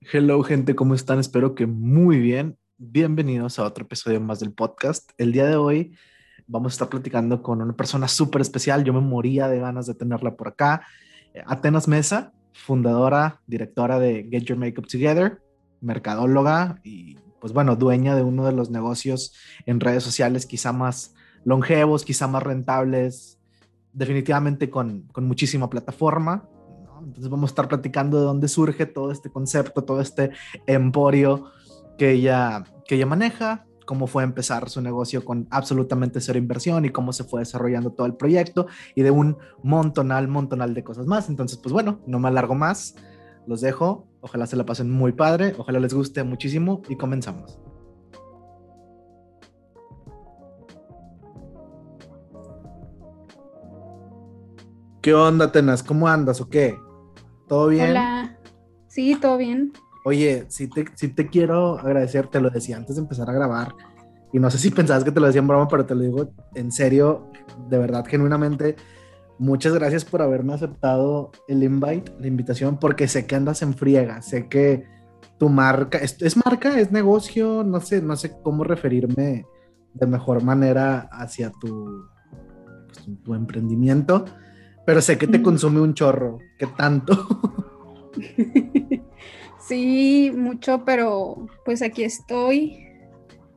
Hello gente, ¿cómo están? Espero que muy bien. Bienvenidos a otro episodio más del podcast. El día de hoy vamos a estar platicando con una persona súper especial. Yo me moría de ganas de tenerla por acá. Atenas Mesa, fundadora, directora de Get Your Makeup Together, mercadóloga y pues bueno, dueña de uno de los negocios en redes sociales quizá más longevos, quizá más rentables, definitivamente con, con muchísima plataforma. Entonces vamos a estar platicando de dónde surge todo este concepto, todo este emporio que ella, que ella maneja, cómo fue empezar su negocio con absolutamente cero inversión y cómo se fue desarrollando todo el proyecto y de un montonal, montonal de cosas más. Entonces, pues bueno, no me alargo más, los dejo, ojalá se la pasen muy padre, ojalá les guste muchísimo y comenzamos. ¿Qué onda, Tenas? ¿Cómo andas o qué? ¿Todo bien? Hola. Sí, todo bien. Oye, sí te, sí te quiero agradecer, te lo decía antes de empezar a grabar, y no sé si pensabas que te lo decía en broma, pero te lo digo en serio, de verdad, genuinamente, muchas gracias por haberme aceptado el invite, la invitación, porque sé que andas en friega, sé que tu marca, ¿es, es marca? ¿Es negocio? No sé, no sé cómo referirme de mejor manera hacia tu, pues, tu emprendimiento pero sé que te consume un chorro. ¿Qué tanto? sí, mucho, pero pues aquí estoy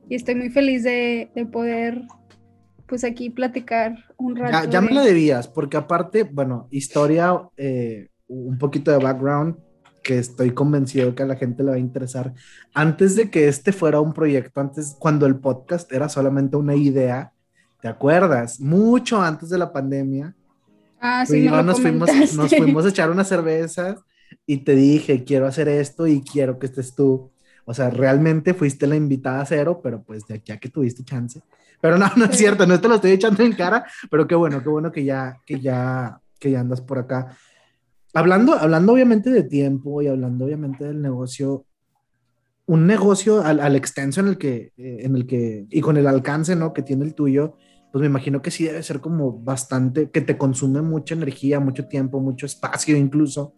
y estoy muy feliz de, poder pues aquí platicar un rato. Ya, me la debías, porque aparte, bueno, historia, eh, un poquito de background que estoy convencido que a la gente le va a interesar. Antes de que este fuera un proyecto, antes, cuando el podcast era solamente una idea, ¿te acuerdas? Mucho antes de la pandemia, Ah, sí, nos, fuimos, nos fuimos a echar unas cervezas y te dije, quiero hacer esto y quiero que estés tú. O sea, realmente fuiste la invitada a cero, pero pues de aquí a que tuviste chance. Pero no, no es cierto, no te lo estoy echando en cara, pero qué bueno, qué bueno que ya, que ya, que ya andas por acá. Hablando, hablando obviamente de tiempo y hablando obviamente del negocio, un negocio al, al extenso en el que, eh, en el que, y con el alcance, ¿no? Que tiene el tuyo, pues me imagino que sí debe ser como bastante, que te consume mucha energía, mucho tiempo, mucho espacio incluso.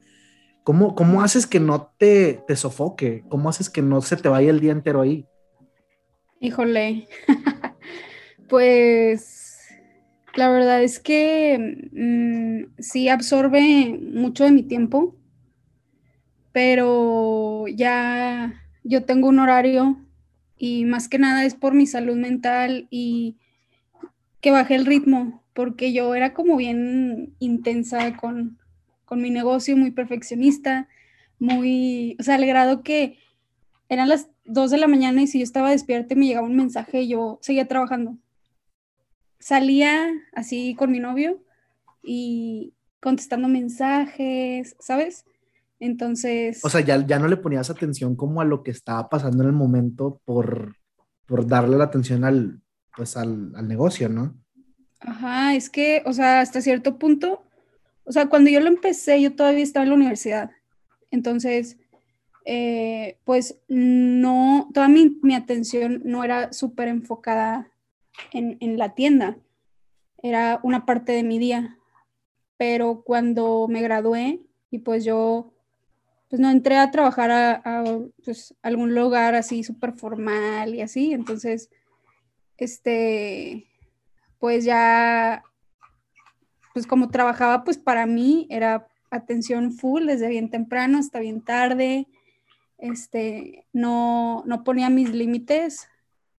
¿Cómo, cómo haces que no te, te sofoque? ¿Cómo haces que no se te vaya el día entero ahí? Híjole, pues la verdad es que mm, sí absorbe mucho de mi tiempo, pero ya yo tengo un horario y más que nada es por mi salud mental y que bajé el ritmo, porque yo era como bien intensa con, mi negocio, muy perfeccionista, muy, o sea, al grado que eran las 2 de la mañana y si yo estaba despierta me llegaba un mensaje yo seguía trabajando. Salía así con mi novio y contestando mensajes, ¿sabes? Entonces... O sea, ya, ya no le ponías atención como a lo que estaba pasando en el momento por, por darle la atención al, pues al, negocio, ¿no? Ajá, es que, o sea, hasta cierto punto, o sea, cuando yo lo empecé, yo todavía estaba en la universidad. Entonces, eh, pues no, toda mi, atención no era súper enfocada en, la tienda, era una parte de mi día. Pero cuando me gradué y pues yo, pues no entré a trabajar a, a pues, algún lugar así súper formal y así, entonces este, pues ya, pues como trabajaba, pues para mí era atención full desde bien temprano hasta bien tarde, este, no, no ponía mis límites,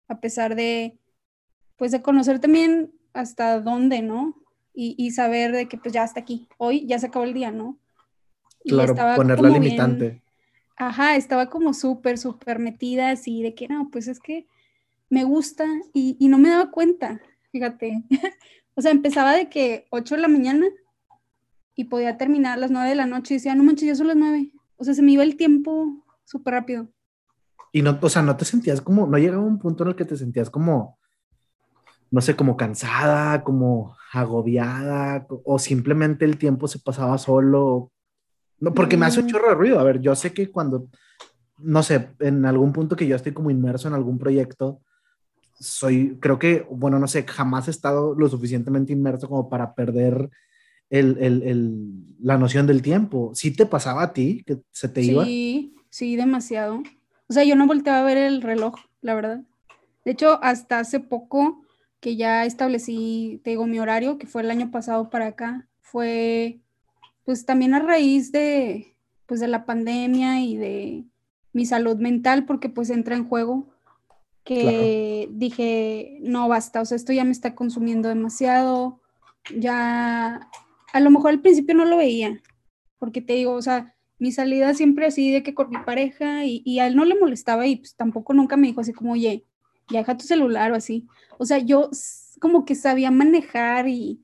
a pesar de, pues de conocer también hasta dónde, ¿no? Y, saber de que pues ya hasta aquí, hoy ya se acabó el día, ¿no? claro, poner la limitante. ajá, estaba como súper, súper metida así de que no, pues es que me gusta y, no me daba cuenta, fíjate. o sea, empezaba de que 8 de la mañana y podía terminar a las 9 de la noche y decía, no manches, ya son las 9. O sea, se me iba el tiempo súper rápido. Y no, o sea, no te sentías como, no llegaba un punto en el que te sentías como, no sé, como cansada, como agobiada, o simplemente el tiempo se pasaba solo. No, porque me hace un chorro de ruido. A ver, yo sé que cuando, no sé, en algún punto que yo estoy como inmerso en algún proyecto, soy, creo que, bueno, no sé, jamás he estado lo suficientemente inmerso como para perder el, el, el, la noción del tiempo. ¿Sí te pasaba a ti que se te iba? Sí, sí, demasiado. O sea, yo no volteaba a ver el reloj, la verdad. De hecho, hasta hace poco que ya establecí, te digo, mi horario, que fue el año pasado para acá, fue pues también a raíz de, pues, de la pandemia y de mi salud mental, porque pues entra en juego, que dije, no basta, o sea, esto ya me está consumiendo demasiado, ya, a lo mejor al principio no lo veía, porque te digo, o sea, mi salida siempre así de que con mi pareja y, y a él no le molestaba y pues tampoco nunca me dijo así como, oye, ya deja tu celular o así. O sea, yo como que sabía manejar y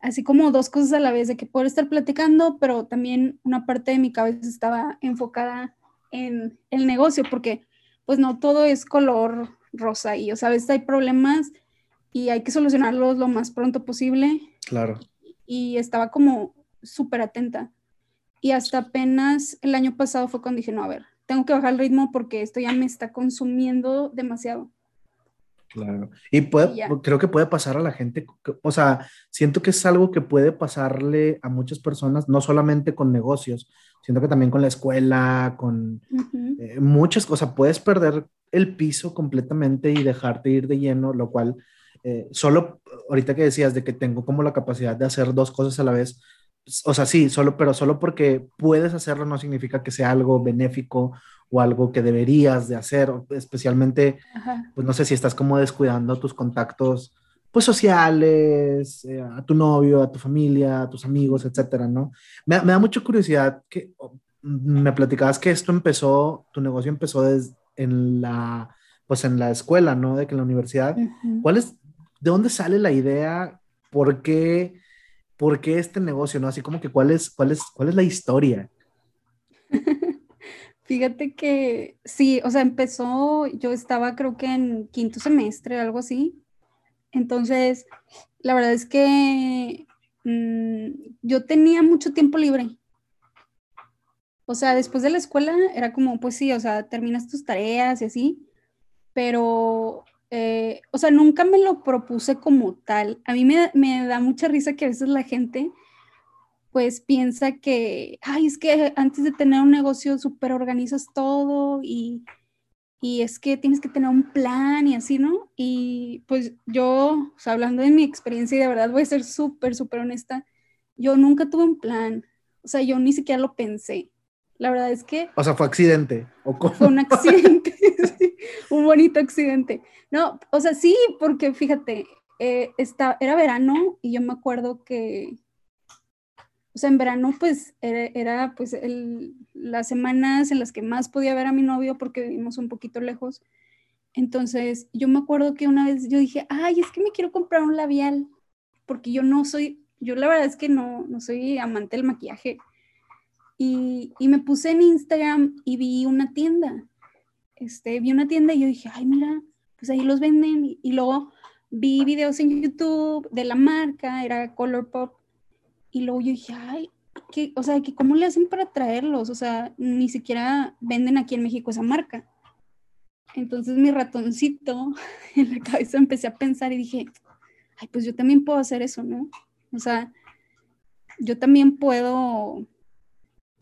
así como dos cosas a la vez, de que poder estar platicando, pero también una parte de mi cabeza estaba enfocada en el negocio, porque pues no todo es color rosa y, o sea, a veces hay problemas y hay que solucionarlos lo más pronto posible. Claro. Y estaba como súper atenta. Y hasta apenas el año pasado fue cuando dije, no, a ver, tengo que bajar el ritmo porque esto ya me está consumiendo demasiado. Claro. Y puede, creo que puede pasar a la gente, o sea, siento que es algo que puede pasarle a muchas personas, no solamente con negocios, siento que también con la escuela, con eh, muchas cosas. Puedes perder el piso completamente y dejarte ir de lleno, lo cual, eh, solo ahorita que decías de que tengo como la capacidad de hacer dos cosas a la vez, o sea, sí, solo, pero solo porque puedes hacerlo no significa que sea algo benéfico o algo que deberías de hacer, especialmente, pues no sé si estás como descuidando tus contactos, pues sociales, eh, a tu novio, a tu familia, a tus amigos, etcétera, ¿no? Me, me da mucha curiosidad que me platicabas que esto empezó, tu negocio empezó desde en la, pues en la escuela, ¿no? De que en la universidad. ¿Cuál es, de dónde sale la idea? ¿Por qué? ¿por qué este negocio? ¿No? Así como que cuál es, cuál es, cuál es la historia. Fíjate que sí, o sea, empezó, yo estaba creo que en quinto semestre, algo así. Entonces, la verdad es que mm, yo tenía mucho tiempo libre. O sea, después de la escuela era como, pues sí, o sea, terminas tus tareas y así, pero eh, o sea, nunca me lo propuse como tal. A mí me, me, da mucha risa que a veces la gente pues piensa que, ay, es que antes de tener un negocio súper organizas todo y, y, es que tienes que tener un plan y así, ¿no? Y pues yo, o sea, hablando de mi experiencia y de verdad voy a ser súper, súper honesta, yo nunca tuve un plan, o sea, yo ni siquiera lo pensé. La verdad es que... O sea, fue accidente. ¿o Fue un accidente, un bonito accidente. No, o sea, sí, porque fíjate, eh, era verano y yo me acuerdo que, o sea, en verano pues era, pues las semanas en las que más podía ver a mi novio porque vivimos un poquito lejos. Entonces, yo me acuerdo que una vez yo dije, ay, es que me quiero comprar un labial, porque yo no soy, yo la verdad es que no, no soy amante del maquillaje. Y, me puse en Instagram y vi una tienda. Este, vi una tienda y yo dije, ay, mira, pues ahí los venden. Y, luego vi videos en YouTube de la marca, era Colourpop. Y luego yo dije, ay, ¿qué, o sea, ¿cómo le hacen para traerlos? O sea, ni siquiera venden aquí en México esa marca. Entonces mi ratoncito en la cabeza empecé a pensar y dije, ay, pues yo también puedo hacer eso, ¿no? O sea, yo también puedo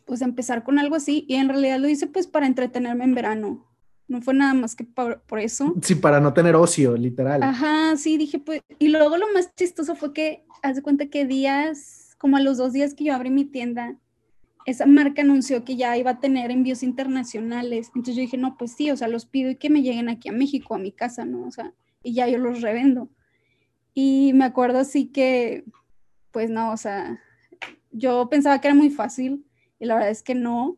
pues empezar con algo así y en realidad lo hice pues para entretenerme en verano. No fue nada más que por, eso. Sí, para no tener ocio, literal. Ajá, sí, dije pues, y luego lo más chistoso fue que, haz de cuenta que días, como a los dos días que yo abrí mi tienda, esa marca anunció que ya iba a tener envíos internacionales. Entonces yo dije, no, pues sí, o sea, los pido y que me lleguen aquí a México, a mi casa, ¿no? O sea, y ya yo los revendo. Y me acuerdo así que, pues no, o sea, yo pensaba que era muy fácil y la verdad es que no.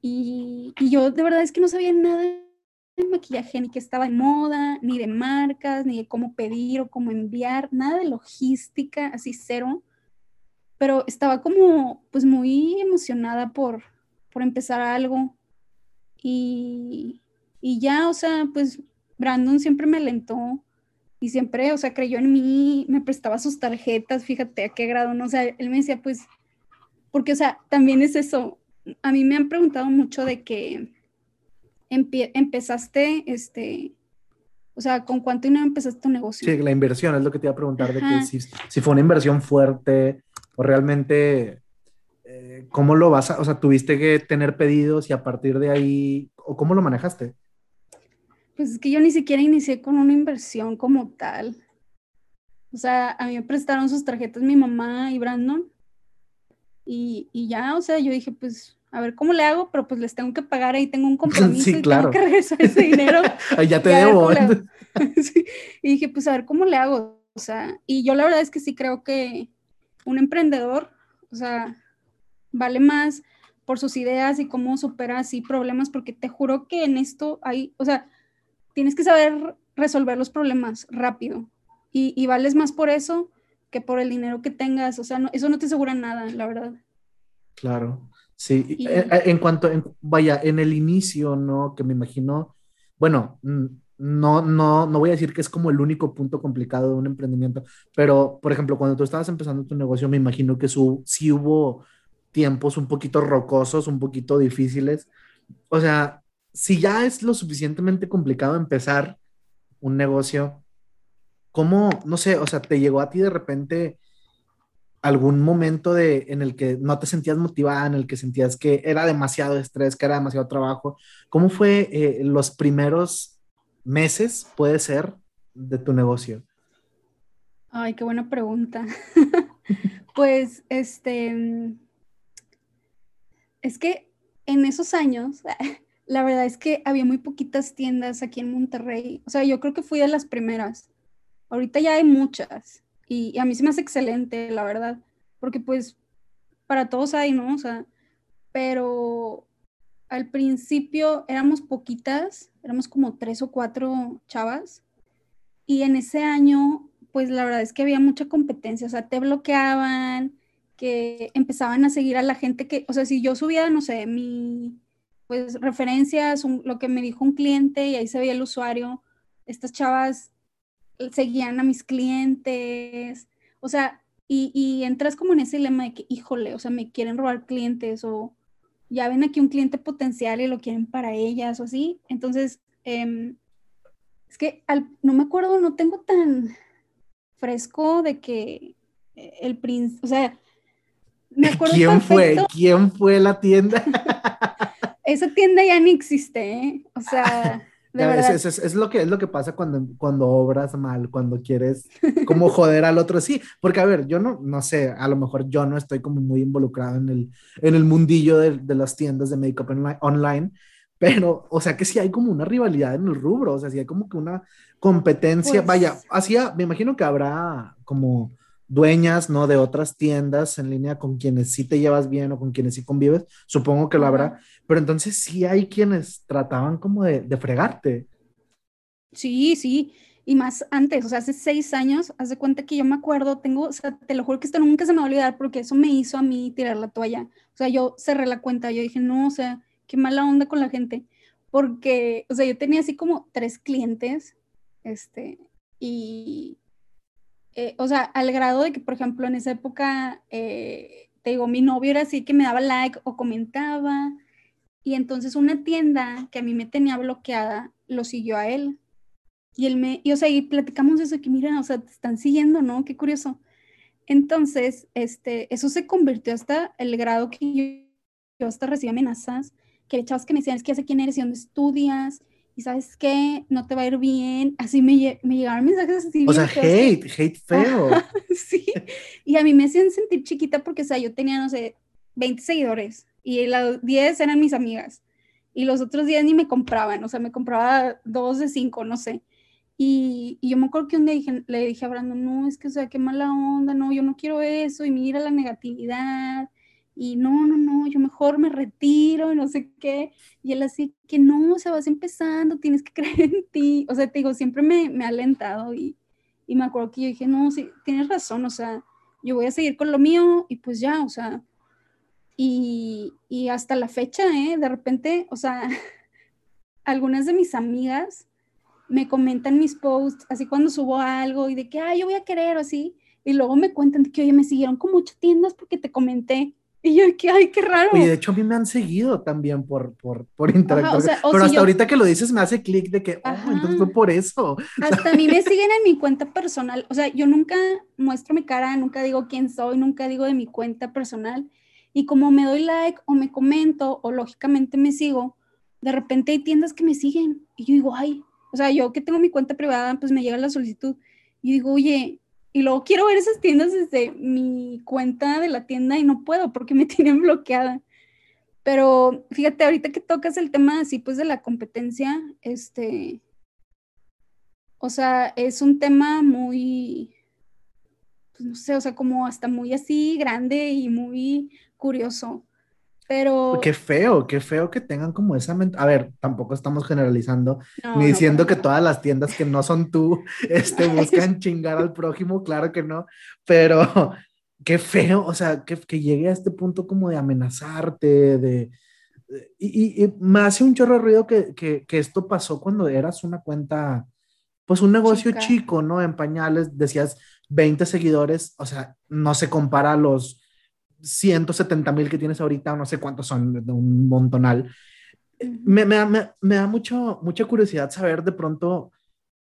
Y, yo de verdad es que no sabía nada de maquillaje, ni que estaba en moda, ni de marcas, ni de cómo pedir o cómo enviar, nada de logística, así cero. Pero estaba como pues muy emocionada por, por empezar algo. Y, y ya, o sea, pues Brandon siempre me alentó y siempre, o sea, creyó en mí, me prestaba sus tarjetas, fíjate a qué grado, ¿no? O sea, él me decía, pues porque, o sea, también es eso. A mí me han preguntado mucho de que empezaste, este, o sea, ¿con cuánto dinero empezaste tu negocio? Sí, la inversión es lo que te iba a preguntar, de que si, fue una inversión fuerte o realmente, eh, ¿cómo lo vas a, o sea, tuviste que tener pedidos y a partir de ahí, o cómo lo manejaste? Pues es que yo ni siquiera inicié con una inversión como tal. O sea, a mí me prestaron sus tarjetas mi mamá y Brandon. Y, y ya, o sea, yo dije, pues, a ver cómo le hago, pero pues les tengo que pagar, ahí tengo un compromiso Sí, y claro. tengo que regresar ese dinero. Ya te debo. Sí, Y dije, pues a ver cómo le hago. O sea, y yo la verdad es que sí creo que un emprendedor, o sea, vale más por sus ideas y cómo supera así problemas, porque te juro que en esto hay, o sea, tienes que saber resolver los problemas rápido y, y vales más por eso que por el dinero que tengas. O sea, no- eso no te asegura nada, la verdad. Claro, sí. Y- Eh, eh, En cuanto, en- vaya, en el inicio, ¿no? Que me imagino, bueno, no, no, no voy a decir que es como el único punto complicado de un emprendimiento, pero, por ejemplo, cuando tú estabas empezando tu negocio, me imagino que su, sí hubo tiempos un poquito rocosos, un poquito difíciles. O sea, si ya es lo suficientemente complicado empezar un negocio, ¿cómo, no sé, o sea, te llegó a ti de repente algún momento de, en el que no te sentías motivada, en el que sentías que era demasiado estrés, que era demasiado trabajo? ¿Cómo fue eh, los primeros meses, puede ser, de tu negocio? Ay, qué buena pregunta. Pues, este, es que en esos años, la verdad es que había muy poquitas tiendas aquí en Monterrey. O sea, yo creo que fui de las primeras. Ahorita ya hay muchas y, a mí se me hace excelente, la verdad, porque pues para todos hay, ¿no? O sea, pero al principio éramos poquitas, éramos como tres o cuatro chavas y en ese año, pues la verdad es que había mucha competencia, o sea, te bloqueaban, que empezaban a seguir a la gente que, o sea, si yo subía, no sé, mi, pues referencias, lo que me dijo un cliente y ahí se veía el usuario, estas chavas seguían a mis clientes, o sea, y, y entras como en ese lema de que, híjole, o sea, me quieren robar clientes o ya ven aquí un cliente potencial y lo quieren para ellas o así. Entonces, em, es que al- no me acuerdo, no tengo tan fresco de que eh, el príncipe, o sea, me acuerdo ¿Quién fue? ¿Quién fue la tienda? esa tienda ya ni existe, ¿eh? O sea, de Ya, es, es- es- lo que, es lo que pasa cuando, cuando obras mal, cuando quieres como joder al otro. Sí, porque a ver, yo no, no sé, a lo mejor yo no estoy como muy involucrado en el, en el mundillo de, de las tiendas de make-up onli- online, pero, o sea que sí hay como una rivalidad en el rubro, o sea, sí hay como que una competencia. Pues- Vaya, hacía, me imagino que habrá como dueñas, ¿no? De otras tiendas en línea con quienes sí te llevas bien o con quienes sí convives, supongo que lo habrá, pero entonces sí hay quienes trataban como de, de fregarte. Sí, sí, y más antes, o sea, hace seis años, haz de cuenta que yo me acuerdo, tengo, o sea, te lo juro que esto nunca se me va a olvidar porque eso me hizo a mí tirar la toalla. O sea, yo cerré la cuenta, yo dije, no, o sea, qué mala onda con la gente, porque, o sea, yo tenía así como tres clientes, este, y, eh, o sea, al grado de que, por ejemplo, en esa época, eh, te digo, mi novio era así que me daba like o comentaba, y entonces una tienda que a mí me tenía bloqueada lo siguió a él. Y él me, y o sea, y platicamos eso, que mira, o sea, te están siguiendo, ¿no? Qué curioso. Entonces, este, eso se convirtió hasta el grado que yo, yo hasta recibí amenazas, que chavos que me decían, es que ya sé quién eres y dónde estudias, y sabes qué, no te va a ir bien. Así me, me llegaron mensajes así. O sea, feos que- hate, hate feo. Sí, y a mí me hacían sentir chiquita porque, o sea, yo tenía, no sé, 20 seguidores y las 10 eran mis amigas y los otros 10 ni me compraban, o sea, me compraba dos de cinco, no sé. Y, y yo me acuerdo que un día dije- le dije a Brandon, no, es que, o sea, qué mala onda, no, yo no quiero eso y mira la negatividad y no, no, no, yo mejor me retiro y no sé qué. Y él así que no, o sea, vas empezando, tienes que creer en ti. O sea, te digo, siempre me, me ha alentado y, y me acuerdo que yo dije, no, sí, tienes razón, o sea, yo voy a seguir con lo mío y pues ya, o sea, y, y hasta la fecha, ¿eh? De repente, o sea, algunas de mis amigas me comentan mis posts, así cuando subo algo y de que, ay, yo voy a querer o así, y luego me cuentan que, oye, me siguieron como ocho tiendas porque te comenté. Y yo, que, ay, qué raro. Oye, de hecho a mí me han seguido también por, por, por interactuar. o sea, o Pero si hasta yo- ahorita que lo dices me hace clic de que, oh, entonces fue por eso. Hasta a mí me siguen en mi cuenta personal. O sea, yo nunca muestro mi cara, nunca digo quién soy, nunca digo de mi cuenta personal. Y como me doy like o me comento o lógicamente me sigo, de repente hay tiendas que me siguen y yo digo, ay, o sea, yo que tengo mi cuenta privada, pues me llega la solicitud y digo, oye, y luego quiero ver esas tiendas desde mi cuenta de la tienda y no puedo porque me tienen bloqueada. Pero fíjate, ahorita que tocas el tema así, pues de la competencia, este, o sea, es un tema muy, pues no sé, o sea, como hasta muy así grande y muy curioso. Pero... Qué feo, qué feo que tengan como esa... A ver, tampoco estamos generalizando, ni diciendo que todas las tiendas que no son tú este, buscan chingar al prójimo, claro que no, pero qué feo, o sea, que, que llegue a este punto como de amenazarte, de... Y, y, me hace un chorro de ruido que, que, que, esto pasó cuando eras una cuenta, pues un negocio chico, ¿no? En pañales, decías 20 seguidores, o sea, no se compara a los 170 mil que tienes ahorita, no sé cuántos son, de un montonal. Me, me, me, me da mucho, mucha curiosidad saber de pronto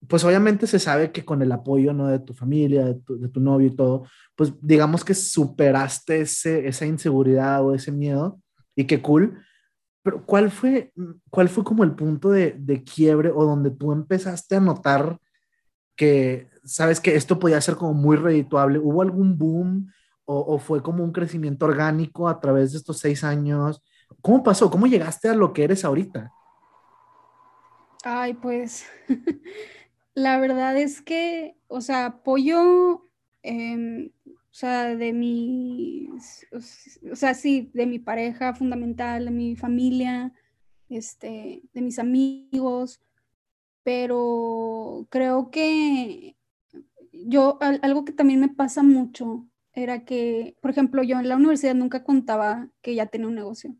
pues obviamente se sabe que con el apoyo, ¿no? De tu familia, de tu, de tu novio y todo, pues digamos que superaste ese, esa inseguridad o ese miedo y qué cool. Pero ¿cuál fue, cuál fue como el punto de, de quiebre o donde tú empezaste a notar que, sabes, que esto podía ser como muy redituable? ¿Hubo algún boom o, fue como un crecimiento orgánico a través de estos seis años? ¿Cómo pasó? ¿Cómo llegaste a lo que eres ahorita? Ay, pues La verdad es que, o sea, apoyo, em, o sea, de mi, o sea, sí, de mi pareja fundamental, de mi familia, este, de mis amigos, pero creo que yo, algo que también me pasa mucho era que, por ejemplo, yo en la universidad nunca contaba que ya tenía un negocio.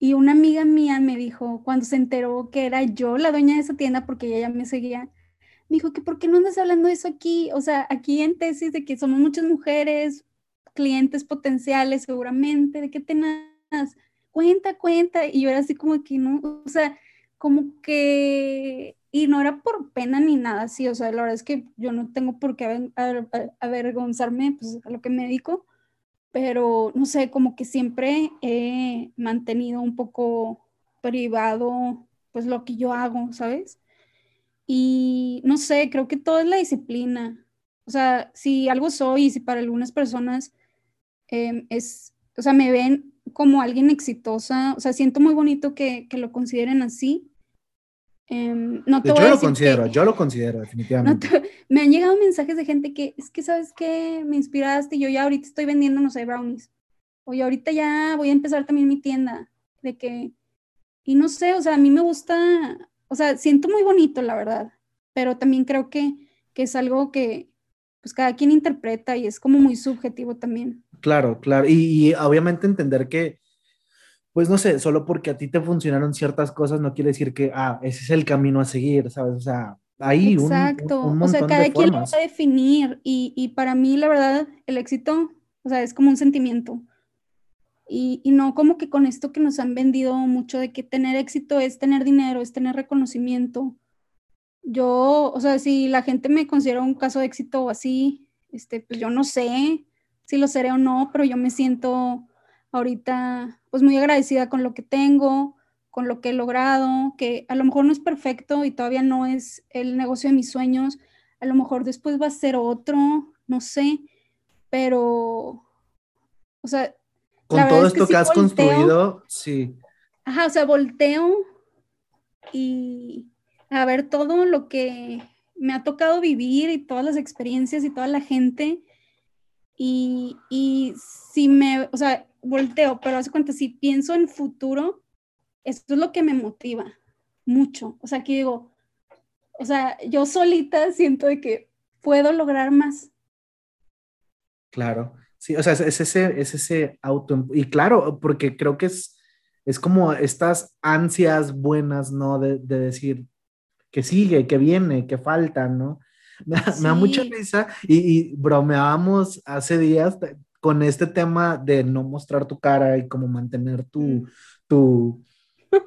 Y una amiga mía me dijo, cuando se enteró que era yo la dueña de esa tienda, porque ella ya me seguía, me dijo que ¿por qué no andas hablando eso aquí? O sea, aquí en tesis de que somos muchas mujeres, clientes potenciales seguramente, ¿de qué tenés? Cuenta, cuenta. Y yo era así como que no, o sea, como que, y no era por pena ni nada así, o sea, la verdad es que yo no tengo por qué avergonzarme, pues a lo que me dedico, pero no sé, como que siempre he mantenido un poco privado, pues lo que yo hago, ¿sabes? Y no sé, creo que todo es la disciplina. O sea, si algo soy y si para algunas personas em, es, o sea, me ven como alguien exitosa, o sea, siento muy bonito que, que lo consideren así. Em, no yo lo considero, yo lo considero, definitivamente. me han llegado mensajes de gente que es que, ¿sabes qué? Me inspiraste, yo ya ahorita estoy vendiendo, no sé, brownies. O yo ahorita ya voy a empezar también mi tienda. De que, y no sé, o sea, a mí me gusta o sea, siento muy bonito, la verdad, pero también creo que, que es algo que pues cada quien interpreta y es como muy subjetivo también. Claro, claro, y, obviamente entender que, pues no sé, solo porque a ti te funcionaron ciertas cosas no quiere decir que, ah, ese es el camino a seguir, ¿sabes? O sea, ahí Exacto. un, un, o sea, cada quien lo va a definir y, y para mí, la verdad, el éxito, o sea, es como un sentimiento. Y, no como que con esto que nos han vendido mucho de que tener éxito es tener dinero, es tener reconocimiento. Yo, o sea, si la gente me considera un caso de éxito o así, este, pues yo no sé si lo seré o no, pero yo me siento ahorita pues muy agradecida con lo que tengo, con lo que he logrado, que a lo mejor no es perfecto y todavía no es el negocio de mis sueños, a lo mejor después va a ser otro, no sé, pero, o sea, con todo esto que, has construido, sí. Ajá, o sea, volteo y a ver todo lo que me ha tocado vivir y todas las experiencias y toda la gente. Y, y si me, o sea, volteo, pero hace cuenta, si pienso en futuro, esto es lo que me motiva mucho. O sea, que digo, o sea, yo solita siento de que puedo lograr más. Claro. Sí, o sea, es, ese, es ese auto. Y claro, porque creo que es, es como estas ansias buenas, ¿no? De, de decir que sigue, que viene, que falta, ¿no? Me, da mucha risa y, y, bromeábamos hace días con este tema de no mostrar tu cara y como mantener tu, mm. tu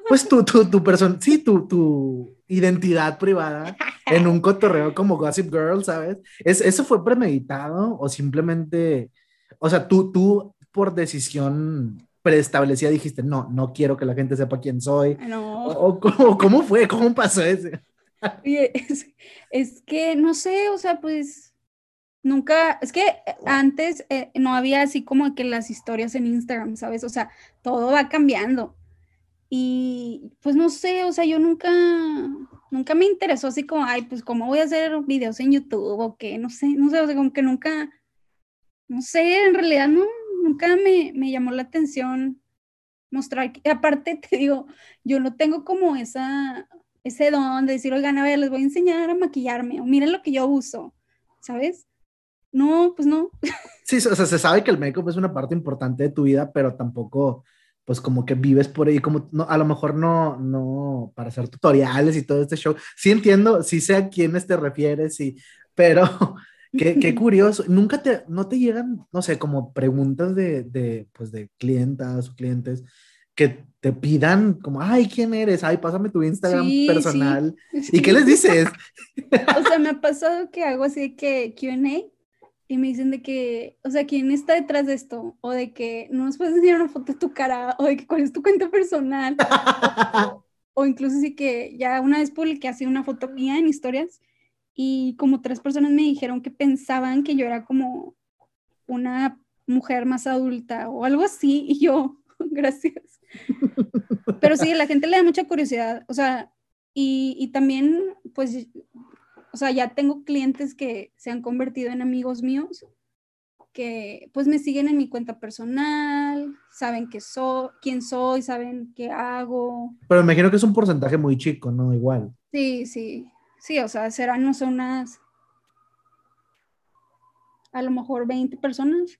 pues tu, tu, tu persona, sí, tu, tu identidad privada en un cotorreo como Gossip Girl, ¿sabes? ¿Es, ¿Eso fue premeditado o simplemente o sea, tú, tú por decisión preestablecida dijiste, no, no quiero que la gente sepa quién soy? No. ¿O, cómo, cómo, fue? ¿Cómo pasó ese? Es, es, que, no sé, o sea, pues nunca, es que antes eh, no había así como que las historias en Instagram, ¿sabes? O sea, todo va cambiando. Y pues no sé, o sea, yo nunca, nunca me interesó así como, ay, pues cómo voy a hacer videos en YouTube o qué, no sé, no sé, o sea, como que nunca, no sé, en realidad no, nunca me, me llamó la atención mostrar, aparte te digo, yo no tengo como esa, ese don de decir, oigan, a ver, les voy a enseñar a maquillarme, o miren lo que yo uso, ¿sabes? No, pues no. Sí, o sea, se sabe que el make-up es una parte importante de tu vida, pero tampoco, pues como que vives por ahí, como no, a lo mejor no, no, para hacer tutoriales y todo este show. Sí entiendo, sí sé a quiénes te refieres, sí, pero qué, qué curioso. Nunca te, no te llegan, no sé, como preguntas de, de, pues de clientas o clientes que te pidan como, ay, ¿quién eres? Ay, pásame tu Instagram personal. ¿Y qué les dices? O sea, me ha pasado que hago así que Q&A y me dicen de que, o sea, ¿quién está detrás de esto? O de que no nos puedes enseñar una foto de tu cara, o de que cuál es tu cuenta personal. o, incluso sí que ya una vez publiqué así una foto mía en historias y como tres personas me dijeron que pensaban que yo era como una mujer más adulta o algo así y yo, gracias. Pero sí, la gente le da mucha curiosidad, o sea, y, y también, pues, o sea, ya tengo clientes que se han convertido en amigos míos, que pues me siguen en mi cuenta personal, saben que soy, quién soy, saben qué hago. Pero me imagino que es un porcentaje muy chico, ¿no? Igual. Sí, sí, sí, o sea, serán, no sé, unas, a lo mejor 20 personas.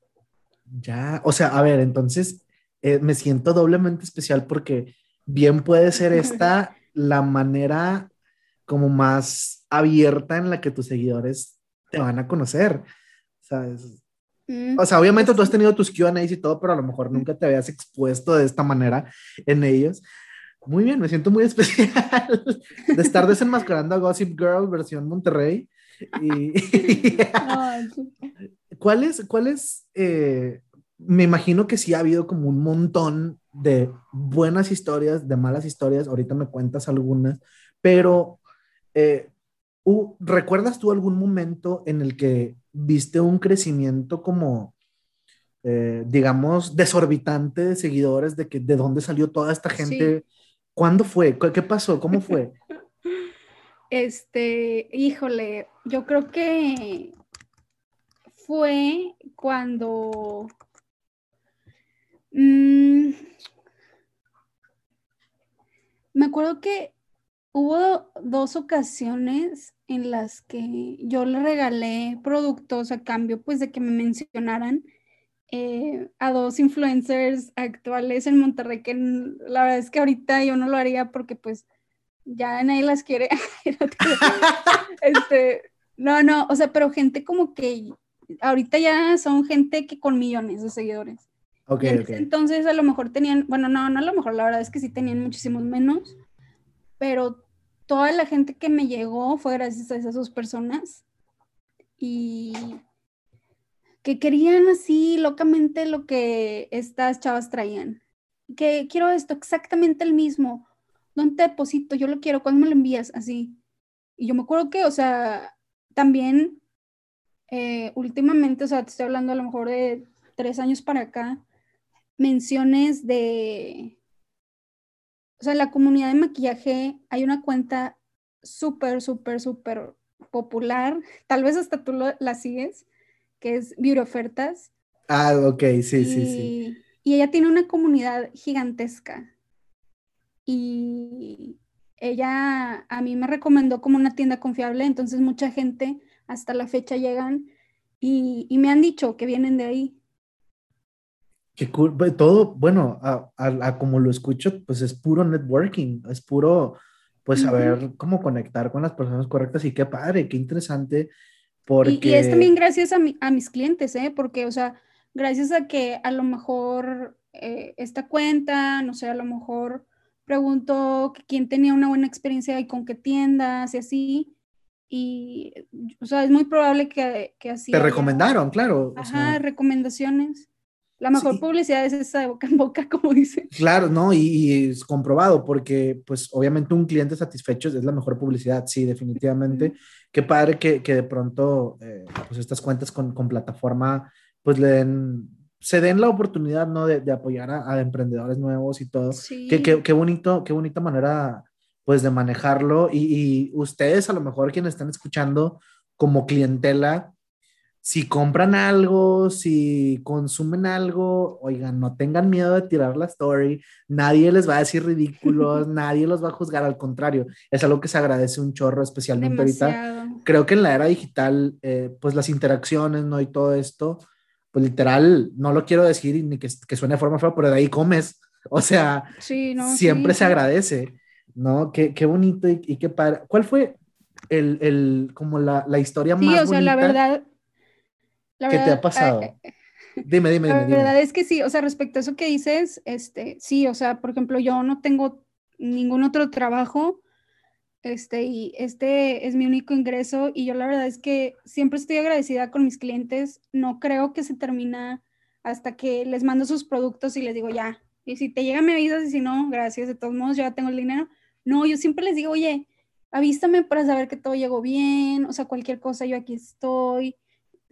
Ya, o sea, a ver, entonces eh, me siento doblemente especial porque bien puede ser esta la manera como más abierta en la que tus seguidores te van a conocer. ¿sabes? Mm, o sea, obviamente tú has tenido tus QAs y todo, pero a lo mejor nunca te habías expuesto de esta manera en ellos. Muy bien, me siento muy especial de estar desenmascarando a Gossip Girl versión Monterrey. Y, ¿Cuáles, cuáles eh, me imagino que sí ha habido como un montón de buenas historias, de malas historias, ahorita me cuentas algunas, pero eh, ¿recuerdas tú algún momento en el que viste un crecimiento como, eh, digamos, desorbitante de seguidores, de que de dónde salió toda esta gente? ¿Cuándo fue? ¿Qué pasó? ¿Cómo fue? Este, híjole, yo creo que fue cuando Mm, me acuerdo que hubo dos ocasiones en las que yo le regalé productos a cambio pues de que me mencionaran eh, a dos influencers actuales en Monterrey que la verdad es que ahorita yo no lo haría porque pues ya nadie las quiere. este, no, no, o sea, pero gente como que ahorita ya son gente que con millones de seguidores. Entonces a lo mejor tenían, bueno, no, no a lo mejor, la verdad es que sí tenían muchísimos menos, pero toda la gente que me llegó fue gracias a esas dos personas y que querían así locamente lo que estas chavas traían. Que quiero esto, exactamente el mismo. ¿Dónde te deposito? Yo lo quiero, ¿cuándo me lo envías? Así. Y yo me acuerdo que, o sea, también eh, últimamente, o sea, te estoy hablando a lo mejor de tres años para acá, menciones de, o sea, en la comunidad de maquillaje hay una cuenta súper, súper, súper popular, tal vez hasta tú la sigues, que es Beauty Ofertas. Ah, ok, sí, sí, sí. Y ella tiene una comunidad gigantesca. Y ella a mí me recomendó como una tienda confiable, entonces mucha gente hasta la fecha llegan y, y me han dicho que vienen de ahí. Qué cool. Todo, bueno, a, como lo escucho, pues es puro networking, es puro, pues saber cómo conectar con las personas correctas y qué padre, qué interesante. Porque... Y, es también gracias a, a, mis clientes, ¿eh? Porque, o sea, gracias a que a lo mejor eh, esta cuenta, no sé, a lo mejor pregunto quién tenía una buena experiencia y con qué tiendas y así. Y, o sea, es muy probable que, que así. Te recomendaron, claro. Ajá, recomendaciones. La mejor publicidad es esa de boca en boca, como dicen. Claro, ¿no? Y, es comprobado porque, pues, obviamente un cliente satisfecho es la mejor publicidad, sí, definitivamente. Qué padre que, que de pronto, eh, pues, estas cuentas con, con, plataforma, pues, le den, se den la oportunidad, ¿no? De, de apoyar a, emprendedores nuevos y todo. Sí. Qué, qué, qué, bonito, qué bonita manera, pues, de manejarlo. Y, y ustedes, a lo mejor, quienes están escuchando como clientela, si compran algo, si consumen algo, oigan, no tengan miedo de tirar la story, nadie les va a decir ridículos, nadie los va a juzgar, al contrario, es algo que se agradece un chorro, especialmente ahorita. Creo que en la era digital, eh, pues las interacciones, ¿no? Y todo esto, pues literal, no lo quiero decir ni que, que suene de forma fea, pero de ahí comes, o sea, siempre se agradece, ¿no? Qué, qué bonito y, qué padre. ¿Cuál fue el, el como la, la historia más Sí, o sea, la verdad ¿Qué te ha pasado? dime, dime, la dime. La verdad es que sí, o sea, respecto a eso que dices, este, sí, o sea, por ejemplo, yo no tengo ningún otro trabajo, este, y este es mi único ingreso, y yo la verdad es que siempre estoy agradecida con mis clientes, no creo que se termina hasta que les mando sus productos y les digo, ya, y si te llega me avisas, y si no, gracias, de todos modos, ya tengo el dinero. No, yo siempre les digo, oye, avísame para saber que todo llegó bien, o sea, cualquier cosa, yo aquí estoy,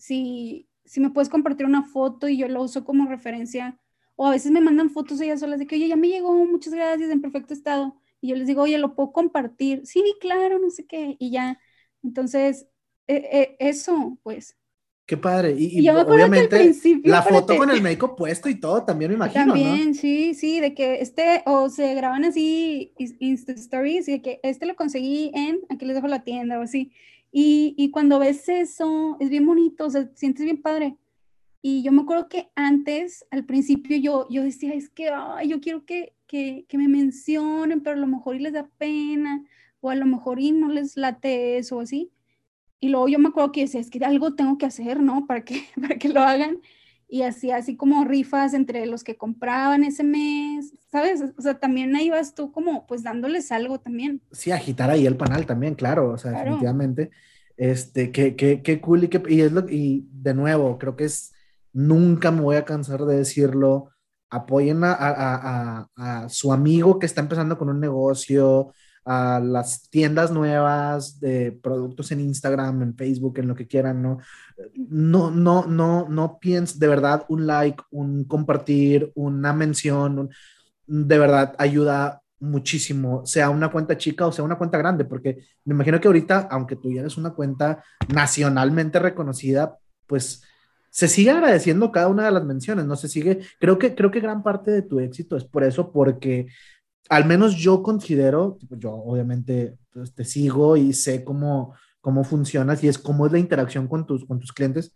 si, si me puedes compartir una foto y yo la uso como referencia, o a veces me mandan fotos ellas solas de que, oye, ya me llegó, muchas gracias, en perfecto estado, y yo les digo, oye, lo puedo compartir, sí, claro, no sé qué, y ya, entonces, e, e, eso, pues. Qué padre. Y, obviamente la foto con el make-up puesto y todo, también me imagino. También, sí, sí, de que este, o se graban así Insta Stories y de que este lo conseguí en, aquí les dejo la tienda o así. Y, y, cuando ves eso, es bien bonito, o sea, te sientes bien padre. Y yo me acuerdo que antes, al principio, yo, yo decía, es que yo quiero que, que, que, me mencionen, pero a lo mejor y les da pena, o a lo mejor y no les late eso así. Y luego yo me acuerdo que decía, es que algo tengo que hacer, ¿no? Para que, para que lo hagan. Y así, así como rifas entre los que compraban ese mes, ¿sabes? O sea, también ahí vas tú como pues dándoles algo también. Sí, agitar ahí el panal también, claro, o sea, definitivamente. Este, qué, qué, qué cool y, qué, y, es lo, y de nuevo, creo que es, nunca me voy a cansar de decirlo, apoyen a, a, a, a su amigo que está empezando con un negocio, a las tiendas nuevas de productos en Instagram, en Facebook, en lo que quieran, ¿no? No, no, no, no pienses, de verdad, un like, un compartir, una mención, de verdad ayuda muchísimo, sea una cuenta chica o sea una cuenta grande, porque me imagino que ahorita, aunque tú ya eres una cuenta nacionalmente reconocida, pues se sigue agradeciendo cada una de las menciones, no se sigue, creo que, creo que gran parte de tu éxito es por eso, porque al menos yo considero, yo obviamente pues, te sigo y sé cómo, cómo funcionas y es cómo es la interacción con tus, con tus clientes.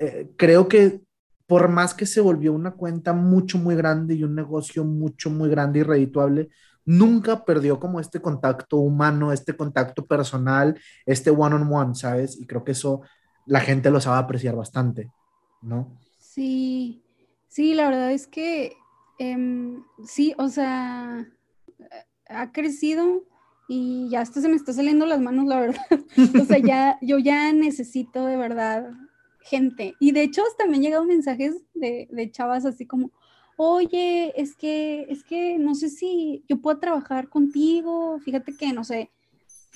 Eh, creo que por más que se volvió una cuenta mucho, muy grande y un negocio mucho, muy grande y redituable, nunca perdió como este contacto humano, este contacto personal, este one-on-one, ¿sabes? Y creo que eso la gente lo sabe apreciar bastante, ¿no? Sí, sí, la verdad es que em, sí, o sea, ha crecido y ya hasta se me está saliendo las manos, la verdad. o sea, ya, yo ya necesito de verdad gente. Y de hecho, hasta me han llegado mensajes de, de chavas así como, oye, es que, es que no sé si yo puedo trabajar contigo, fíjate que, no sé,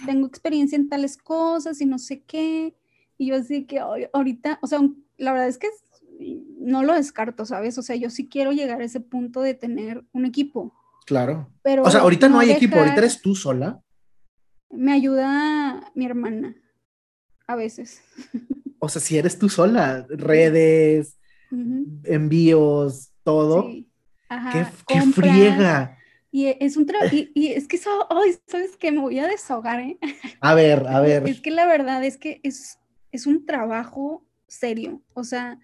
tengo experiencia en tales cosas y no sé qué. Y yo así que ahorita, o sea, la verdad es que no lo descarto, ¿sabes? O sea, yo sí quiero llegar a ese punto de tener un equipo. Claro. Pero o sea, ahorita no, hay equipo, ahorita eres tú sola. Me ayuda mi hermana, a veces. O sea, si eres tú sola, redes, envíos, todo. Sí. Ajá, ¿Qué, friega. Y es un trabajo, y, es que eso, ay, sabes que me voy a desahogar, ¿eh? A ver, a ver. Es que la verdad es que es, es un trabajo serio, o sea,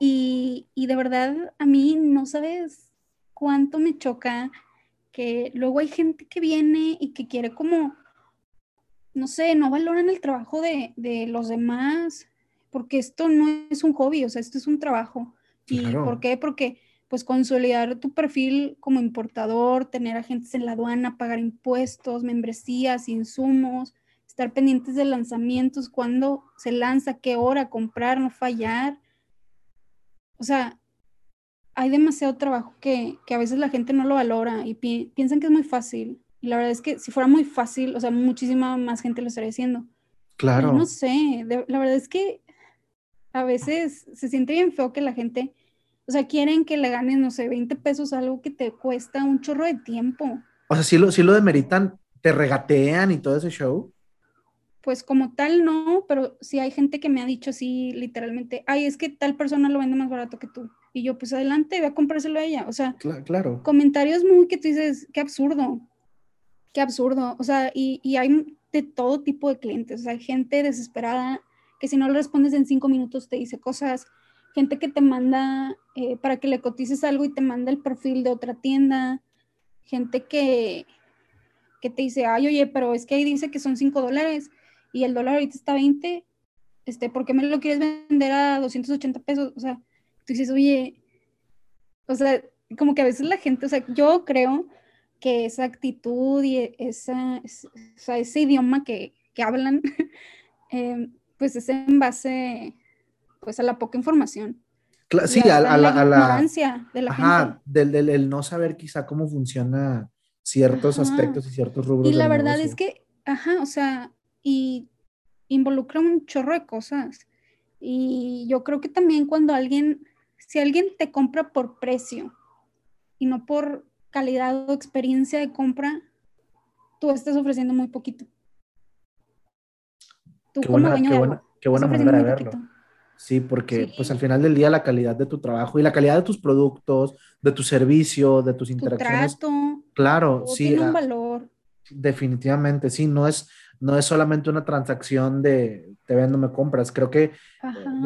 y, y de verdad a mí no sabes cuánto me choca que luego hay gente que viene y que quiere como, no sé, no valoran el trabajo de, los demás, porque esto no es un hobby, o sea, esto es un trabajo. ¿Y por qué? Porque pues consolidar tu perfil como importador, tener agentes en la aduana, pagar impuestos, membresías, insumos, estar pendientes de lanzamientos, cuándo se lanza, qué hora comprar, no fallar. O sea, hay demasiado trabajo que, a veces la gente no lo valora y piensan que es muy fácil. Y la verdad es que si fuera muy fácil, o sea, muchísima más gente lo estaría haciendo. Claro. no sé, la verdad es que a veces se siente bien feo que la gente, o sea, quieren que le ganes, no sé, 20 pesos algo que te cuesta un chorro de tiempo. O sea, si lo, si lo demeritan, te regatean y todo ese show. Pues como tal no, pero sí hay gente que me ha dicho así literalmente, ay, es que tal persona lo vende más barato que tú. Y yo, pues adelante, voy a comprárselo a ella. O sea, claro. comentarios muy que tú dices, qué absurdo, qué absurdo. O sea, y, y hay de todo tipo de clientes. O sea, hay gente desesperada que si no le respondes en cinco minutos te dice cosas. Gente que te manda eh, para que le cotices algo y te manda el perfil de otra tienda. Gente que, que te dice, ay, oye, pero es que ahí dice que son cinco dólares y el dólar ahorita está 20, este, ¿por qué me lo quieres vender a 280 pesos? O sea, tú dices, oye, o sea, como que a veces la gente, o sea, yo creo que esa actitud y esa, ese idioma que, que hablan, em, pues es en base, pues a la poca información. sí, a, la, a, ignorancia de la ajá, Del, del, no saber quizá cómo funciona ciertos aspectos y ciertos rubros. Y la verdad es que, ajá, o sea, y involucra un chorro de cosas. Y yo creo que también cuando alguien, si alguien te compra por precio y no por calidad o experiencia de compra, tú estás ofreciendo muy poquito. Tú qué como buena, dueño qué buena, manera de verlo. Sí, porque pues al final del día la calidad de tu trabajo y la calidad de tus productos, de tu servicio, de tus interacciones. trato, claro, sí. Tiene un valor. Definitivamente, sí, no es, no es solamente una transacción de te vendo, me compras. Creo que,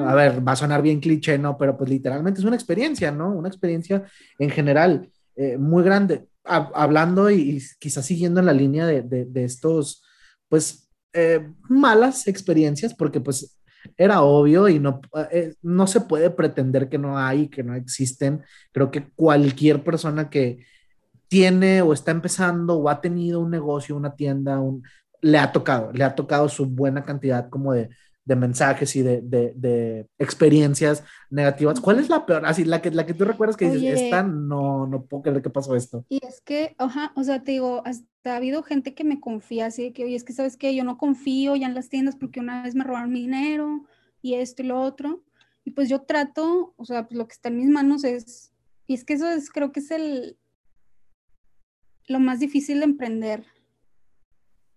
a ver, va a sonar bien cliché, ¿no? Pero pues literalmente es una experiencia, ¿no? Una experiencia en general eh, muy grande. hablando y, quizás siguiendo en la línea de, de, estos, pues, eh, malas experiencias, porque pues era obvio y no, eh, no se puede pretender que no hay, que no existen. Creo que cualquier persona que tiene o está empezando o ha tenido un negocio, una tienda, un, le ha tocado, le ha tocado su buena cantidad como de, de mensajes y de, de, de, experiencias negativas. ¿Cuál es la peor? Así, la que, la que tú recuerdas que dices, esta no, no puedo creer que pasó esto. Y es que, oja, o sea, te digo, hasta ha habido gente que me confía así de que, oye, es que sabes que yo no confío ya en las tiendas porque una vez me robaron mi dinero y esto y lo otro. Y pues yo trato, o sea, pues lo que está en mis manos es, y es que eso es, creo que es el, lo más difícil de emprender,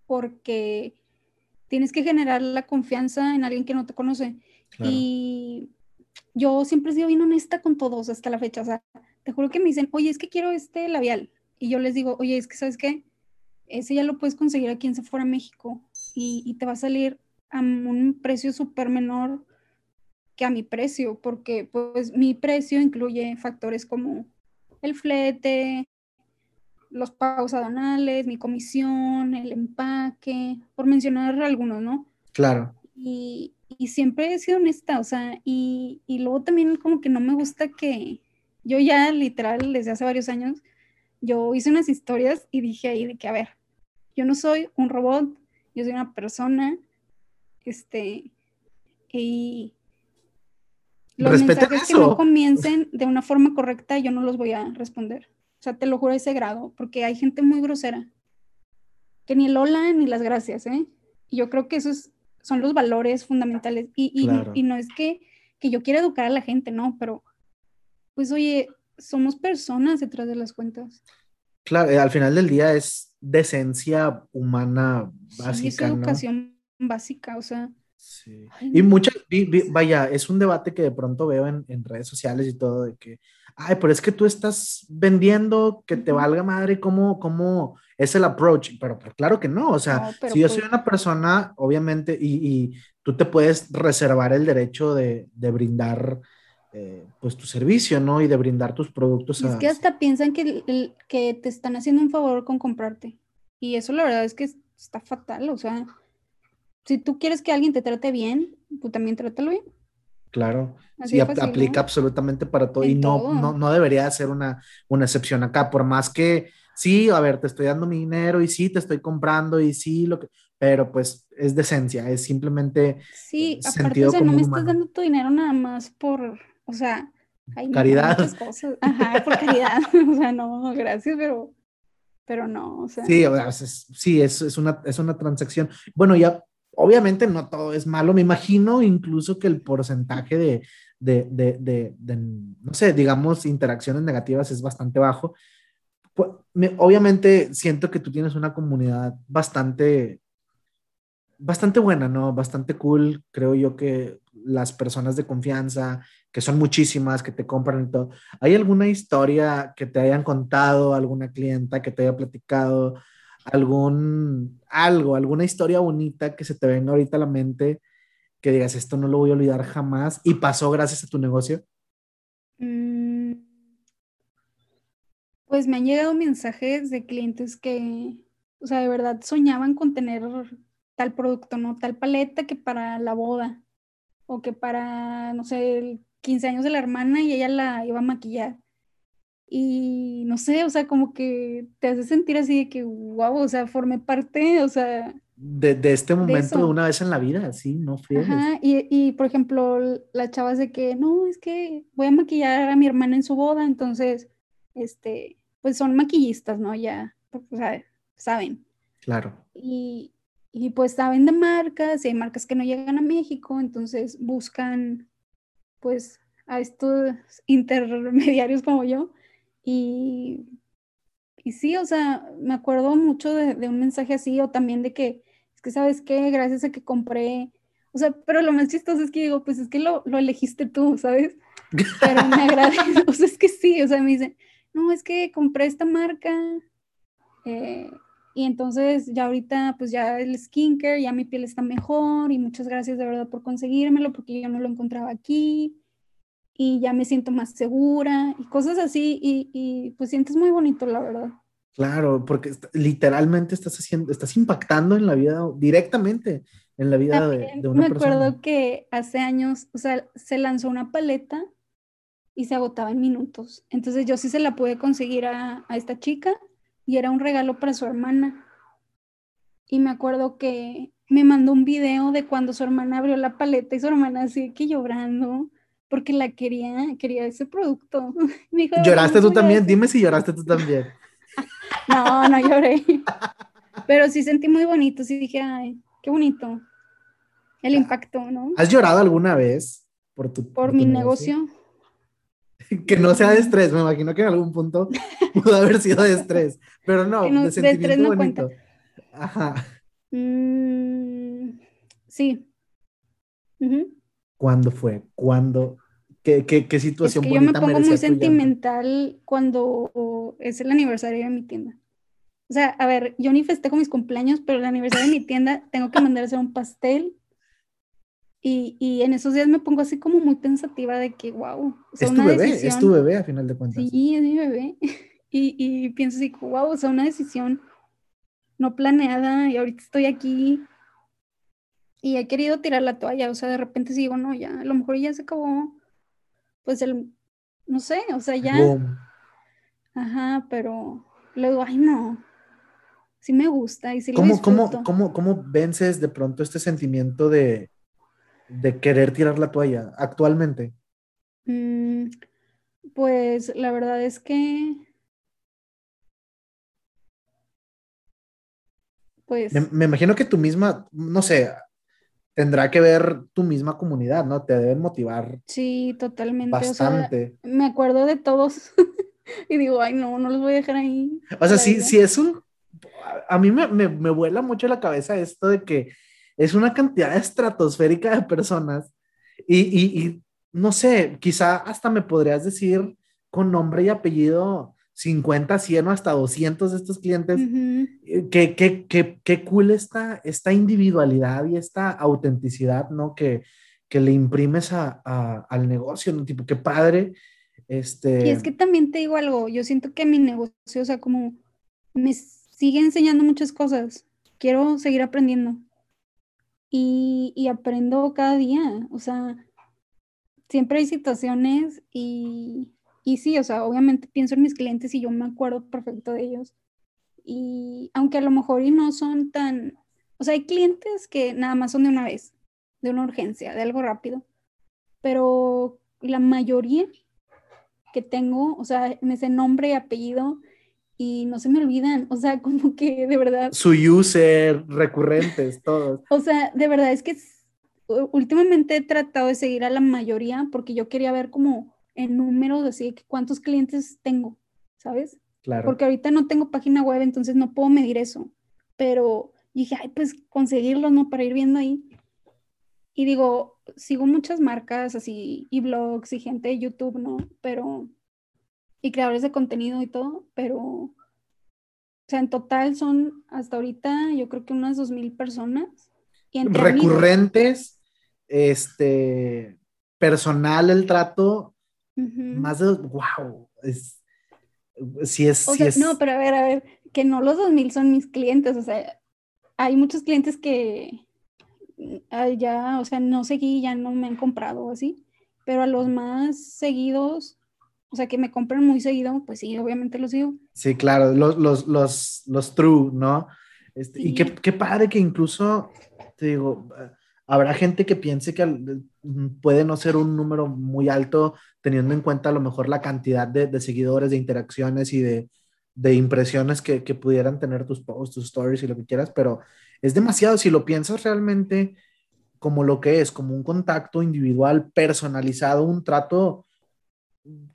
porque tienes que generar la confianza en alguien que no te conoce. Y yo siempre he sido bien honesta con todos hasta la fecha. O sea, te juro que me dicen, oye, es que quiero este labial. Y yo les digo, oye, es que, ¿sabes qué? Ese ya lo puedes conseguir aquí en Sephora México y, y te va a salir a un precio súper menor que a mi precio, porque pues mi precio incluye factores como el flete, los pagos aduanales, mi comisión, el empaque, por mencionar algunos, ¿no? Claro. Y, y siempre he sido honesta, o sea, y, y, luego también como que no me gusta que yo ya literal desde hace varios años, yo hice unas historias y dije ahí de que, a ver, yo no soy un robot, yo soy una persona, este, y los mensajes que no comiencen de una forma correcta, yo no los voy a responder. O sea, te lo juro a ese grado, porque hay gente muy grosera, que ni el hola ni las gracias, ¿eh? Y yo creo que esos son los valores fundamentales. Y, y, no es que, que yo quiera educar a la gente, ¿no? Pero, pues, oye, somos personas detrás de las cuentas. Claro, eh, al final del día es decencia humana básica. Sí, es educación básica, o sea. Sí. y muchas, vaya, es un debate que de pronto veo en, en, redes sociales y todo, de que, ay, pero es que tú estás vendiendo que te valga madre, ¿cómo, cómo es el approach? Pero, claro que no, o sea, si yo soy pues una persona, obviamente, y, y, tú te puedes reservar el derecho de, de brindar, eh, pues, tu servicio, ¿no? Y de brindar tus productos. es que hasta piensan que, que te están haciendo un favor con comprarte. Y eso la verdad es que está fatal, o sea, si tú quieres que alguien te trate bien, tú también trátalo bien. Claro, sí, aplica absolutamente para todo y no, no, no, debería ser una, una excepción acá, por más que sí, a ver, te estoy dando mi dinero y sí, te estoy comprando y sí, lo que, pero pues es decencia, es simplemente sí, aparte, o sea, no me estás dando tu dinero nada más por, o sea, caridad. Ajá, por caridad. o sea, no, gracias, pero, pero no. O sea. Sí, es, sí, es, es, una, es una transacción. Bueno, ya, obviamente no todo es malo. Me imagino incluso que el porcentaje de, de, de, de, no sé, digamos, interacciones negativas es bastante bajo. Pues, obviamente siento que tú tienes una comunidad bastante bastante buena, ¿no? Bastante cool. Creo yo que las personas de confianza, que son muchísimas, que te compran y todo. ¿Hay alguna historia que te hayan contado, alguna clienta que te haya platicado, algún, algo, alguna historia bonita que se te venga ahorita a la mente, que digas, esto no lo voy a olvidar jamás y pasó gracias a tu negocio? Mm, pues me han llegado mensajes de clientes que, o sea, de verdad soñaban con tener tal producto, ¿no? Tal paleta que para la boda o que para, no sé, el 15 años de la hermana y ella la iba a maquillar. Y no sé, o sea, como que te hace sentir así de que, wow, o sea, formé parte, o sea... De, este momento de, una vez en la vida, sí, no friegues. Ajá, y, y, por ejemplo, la chava de que, no, es que voy a maquillar a mi hermana en su boda, entonces, este, pues son maquillistas, ¿no? Ya, o sea, saben. Claro. Y, y pues saben de marcas y hay marcas que no llegan a México, entonces buscan pues a estos intermediarios como yo. Y, y sí, o sea, me acuerdo mucho de, un mensaje así o también de que, es que sabes qué, gracias a que compré, o sea, pero lo más chistoso es que digo, pues es que lo, lo elegiste tú, ¿sabes? Pero me agradece, o sea, es que sí, o sea, me dicen, no, es que compré esta marca. Eh, y entonces ya ahorita pues ya el skincare, ya mi piel está mejor y muchas gracias de verdad por conseguírmelo porque yo no lo encontraba aquí y ya me siento más segura y cosas así y, y pues sientes muy bonito la verdad. Claro, porque literalmente estás haciendo, estás impactando en la vida directamente en la vida de, de, una persona. Me acuerdo que hace años, o sea, se lanzó una paleta y se agotaba en minutos. Entonces yo sí se la pude conseguir a, a esta chica y era un regalo para su hermana. Y me acuerdo que me mandó un video de cuando su hermana abrió la paleta y su hermana así que llorando porque la quería, quería ese producto. ¿Lloraste tú también? Dime si lloraste tú también. no, no lloré. Pero sí sentí muy bonito, sí dije, ay, qué bonito. El impacto, ¿no? ¿Has llorado alguna vez por tu por, mi negocio? que no sea de estrés, me imagino que en algún punto pudo haber sido de estrés, pero no, de sentimiento bonito. Ajá. Mm, sí. ¿Cuándo fue? ¿Cuándo? ¿Qué, qué, qué situación es que Yo me pongo muy sentimental cuando es el aniversario de mi tienda. O sea, a ver, yo ni festejo mis cumpleaños, pero el aniversario de mi tienda tengo que mandar a hacer un pastel, y, y, en esos días me pongo así como muy pensativa de que, wow. es tu bebé, es tu bebé a final de cuentas. Sí, es mi bebé. Y, y pienso así, wow, o sea, una decisión no planeada y ahorita estoy aquí y he querido tirar la toalla, o sea, de repente digo, no, ya, a lo mejor ya se acabó, pues el, no sé, o sea, ya. Ajá, pero luego, ay, no, sí me gusta y sí ¿Cómo, ¿cómo, cómo, ¿Cómo vences de pronto este sentimiento de, de querer tirar la toalla actualmente? Mm, pues la verdad es que... Pues... Me, imagino que tu misma, no sé, tendrá que ver tu misma comunidad, ¿no? Te deben motivar. Sí, totalmente. Bastante. me acuerdo de todos y digo, ay, no, no los voy a dejar ahí. O sea, sí, sí es un... A mí me, me, me vuela mucho la cabeza esto de que es una cantidad estratosférica de personas y, y, no sé, quizá hasta me podrías decir con nombre y apellido 50, 100 o hasta 200 de estos clientes, uh que, cool está esta individualidad y esta autenticidad, ¿no? Que, que le imprimes a, al negocio, ¿no? Tipo, qué padre. Este... Y es que también te digo algo, yo siento que mi negocio, o sea, como me sigue enseñando muchas cosas, quiero seguir aprendiendo y, aprendo cada día. O sea, siempre hay situaciones y, y sí, o sea, obviamente pienso en mis clientes y yo me acuerdo perfecto de ellos. Y aunque a lo mejor y no son tan, o sea, hay clientes que nada más son de una vez, de una urgencia, de algo rápido, pero la mayoría que tengo, o sea, me sé nombre y apellido y no se me olvidan, o sea, como que de verdad. Su user, recurrentes, todos. O sea, de verdad es que últimamente he tratado de seguir a la mayoría porque yo quería ver como en números, así que cuántos clientes tengo, ¿sabes? Claro. Porque ahorita no tengo página web, entonces no puedo medir eso. Pero dije, ay, pues conseguirlo, ¿no? Para ir viendo ahí. Y digo, sigo muchas marcas así, y blogs y gente de YouTube, ¿no? Pero, y creadores de contenido y todo, pero, o sea, en total son hasta ahorita yo creo que unas dos mil personas. Recurrentes, este, personal el trato, más de, wow, es, si es, es... No, pero a ver, a ver, que no los dos mil son mis clientes, o sea, hay muchos clientes que ya, o sea, no seguí, ya no me han comprado así, pero a los más seguidos, o sea, que me compran muy seguido, pues sí, obviamente los sigo. Sí, claro, los, los, los, los true, ¿no? Este, y qué, qué, padre que incluso, te digo, habrá gente que piense que puede no ser un número muy alto, teniendo en cuenta a lo mejor la cantidad de, de seguidores, de interacciones y de, de impresiones que, que, pudieran tener tus posts, tus stories y lo que quieras, pero es demasiado. Si lo piensas realmente como lo que es, como un contacto individual, personalizado, un trato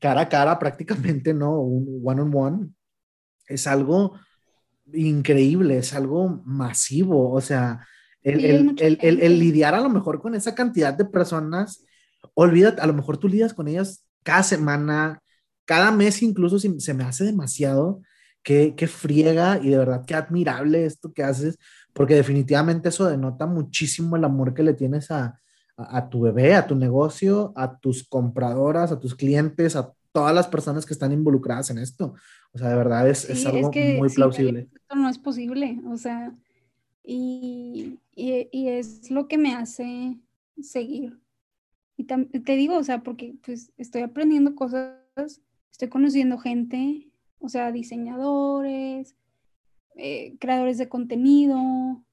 cara a cara prácticamente, ¿no? Un one on one, es algo increíble, es algo masivo, o sea, el, el, el, el, lidiar a lo mejor con esa cantidad de personas, olvídate, a lo mejor tú lidias con ellas cada semana, cada mes incluso se me hace demasiado, qué, qué friega y de verdad qué admirable esto que haces, porque definitivamente eso denota muchísimo el amor que le tienes a, a, tu bebé, a tu negocio, a tus compradoras, a tus clientes, a todas las personas que están involucradas en esto. O sea, de verdad es, es algo muy plausible. esto no es posible, o sea, y, y, y, es lo que me hace seguir. Y te digo, o sea, porque pues estoy aprendiendo cosas estoy conociendo gente, o sea, diseñadores, eh, creadores de contenido,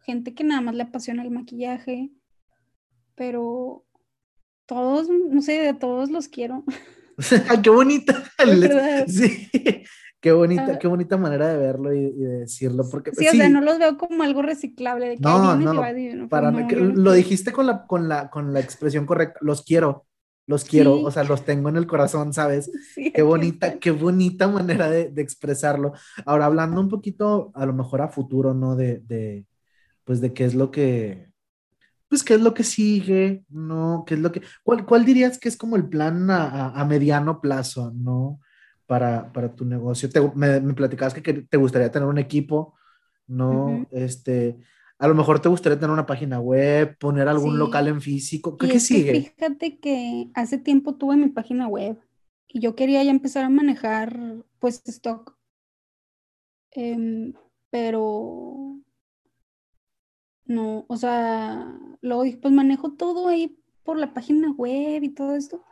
gente que nada más le apasiona el maquillaje, pero todos, no sé, de todos los quiero. qué bonita. Sí, qué bonita, qué bonita manera de verlo y, de decirlo. Porque, sí, o sea, no los veo como algo reciclable. De que no, no, no, para lo dijiste con la, con, la, con la expresión correcta, los quiero los quiero, o sea, los tengo en el corazón, ¿sabes? qué bonita, qué bonita manera de, expresarlo. Ahora, hablando un poquito, a lo mejor a futuro, ¿no? De, de, pues, de qué es lo que, pues, qué es lo que sigue, ¿no? ¿Qué es lo que, cuál, cuál dirías que es como el plan a, mediano plazo, ¿no? Para, para tu negocio. Te, me, me, platicabas que, te gustaría tener un equipo, ¿no? Este, a lo mejor te gustaría tener una página web, poner algún local en físico. ¿Qué, sigue? fíjate que hace tiempo tuve mi página web y yo quería ya empezar a manejar pues stock. Em, pero no, o sea, luego dije, pues manejo todo ahí por la página web y todo esto.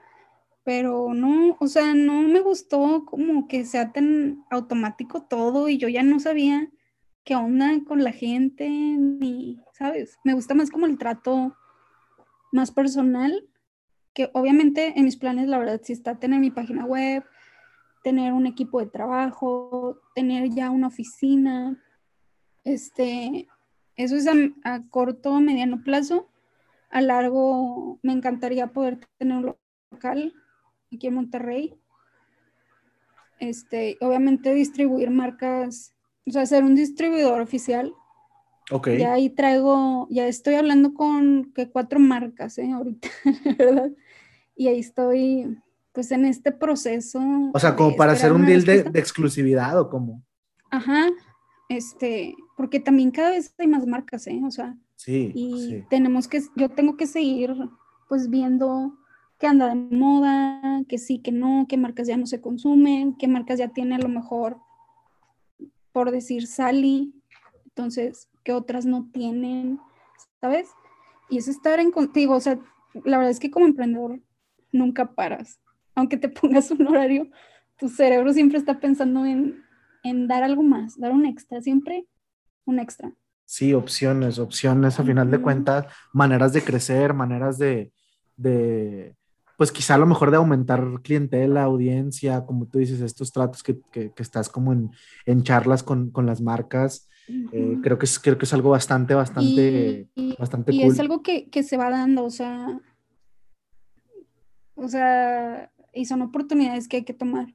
Pero no, o sea, no me gustó como que sea tan automático todo y yo ya no sabía qué onda con la gente, ni, ¿sabes? Me gusta más como el trato más personal, que obviamente en mis planes, la verdad, sí está tener mi página web, tener un equipo de trabajo, tener ya una oficina, este, eso es a, a corto, mediano plazo. A largo, me encantaría poder tener un local aquí en Monterrey. Este, obviamente distribuir marcas o sea, ser un distribuidor oficial. Ok. Ya ahí traigo, ya estoy hablando con que cuatro marcas, ¿eh? Ahorita, ¿verdad? Y ahí estoy, pues, en este proceso. O sea, como para hacer un deal de, exclusividad o cómo. Ajá, este, porque también cada vez hay más marcas, ¿eh? O sea, sí. Y tenemos que, yo tengo que seguir, pues, viendo qué anda de moda, que sí, que no, qué marcas ya no se consumen, qué marcas ya tiene a lo mejor por decir Sally, entonces, ¿qué otras no tienen? ¿Sabes? Y es estar en contigo, o sea, la verdad es que como emprendedor nunca paras. Aunque te pongas un horario, tu cerebro siempre está pensando en, dar algo más, dar un extra, siempre un extra. Sí, opciones, opciones, a final de cuentas, maneras de crecer, maneras de, de pues quizá a lo mejor de aumentar clientela, audiencia, como tú dices, estos tratos que, que, estás como en, en charlas con, con, las marcas, eh, creo, que es, creo que es algo bastante, bastante, y, bastante y es algo que, que, se va dando, o sea, o sea, y son oportunidades que hay que tomar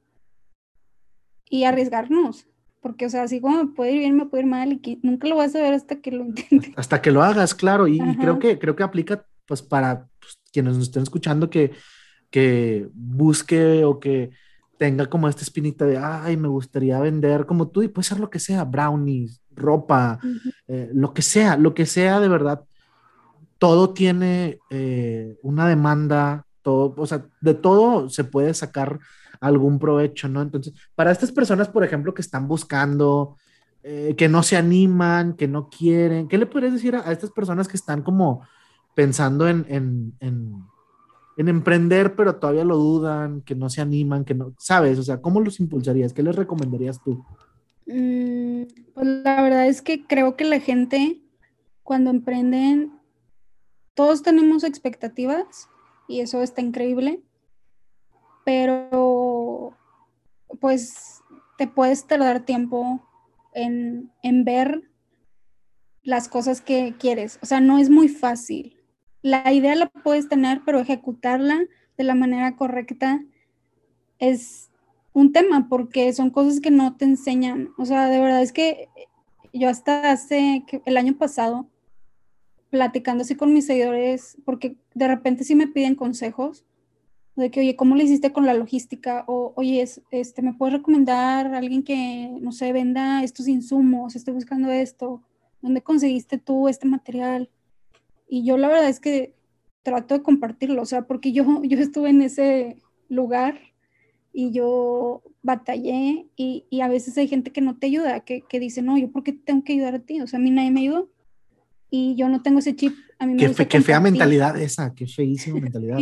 y arriesgarnos. Porque, o sea, así como me puede ir bien, me puede ir mal, y que nunca lo vas a ver hasta que lo intentes. Hasta que lo hagas, claro. Y, creo que creo que aplica, pues, para pues, quienes nos estén escuchando, que, que busque o que tenga como esta espinita de, ay, me gustaría vender como tú, y puede ser lo que sea, brownies, ropa, eh, lo que sea, lo que sea de verdad. Todo tiene eh, una demanda, todo, o sea, de todo se puede sacar algún provecho, ¿no? Entonces, para estas personas, por ejemplo, que están buscando, eh, que no se animan, que no quieren, ¿qué le podrías decir a, estas personas que están como pensando en, en, en, emprender, pero todavía lo dudan, que no se animan, que no, ¿sabes? O sea, ¿cómo los impulsarías? ¿Qué les recomendarías tú? Mm, pues la verdad es que creo que la gente, cuando emprenden, todos tenemos expectativas y eso está increíble pero pues te puedes tardar tiempo en, ver las cosas que quieres. O sea, no es muy fácil. La idea la puedes tener, pero ejecutarla de la manera correcta es un tema porque son cosas que no te enseñan. O sea, de verdad es que yo hasta hace el año pasado, platicando así con mis seguidores, porque de repente sí me piden consejos, de que, oye, ¿cómo le hiciste con la logística? O, oye, este, ¿me puedes recomendar a alguien que, no sé, venda estos insumos? Estoy buscando esto. ¿Dónde conseguiste tú este material? Y yo la verdad es que trato de compartirlo, o sea, porque yo, yo estuve en ese lugar y yo batallé y, y a veces hay gente que no te ayuda, que, que dice, no, yo por qué tengo que ayudar a ti, o sea, a mí nadie me ayudó y yo no tengo ese chip. A mí me qué, qué fea mentalidad esa, qué feísima mentalidad.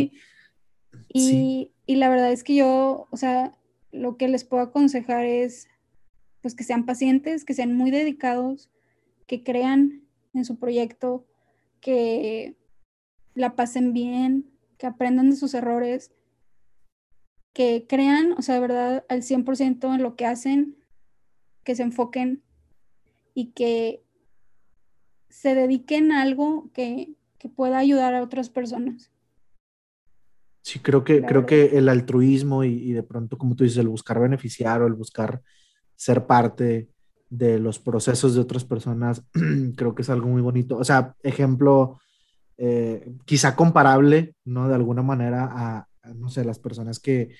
Y, la verdad es que yo, o sea, lo que les puedo aconsejar es, pues que sean pacientes, que sean muy dedicados, que crean en su proyecto, que la pasen bien, que aprendan de sus errores, que crean, o sea, de verdad, al 100% en lo que hacen, que se enfoquen y que se dediquen a algo que, que pueda ayudar a otras personas. Sí, creo que, creo que el altruismo y, de pronto, como tú dices, el buscar beneficiar o el buscar ser parte de los procesos de otras personas, creo que es algo muy bonito. O sea, ejemplo, eh, quizá comparable, ¿no? De alguna manera a, no sé, las personas que,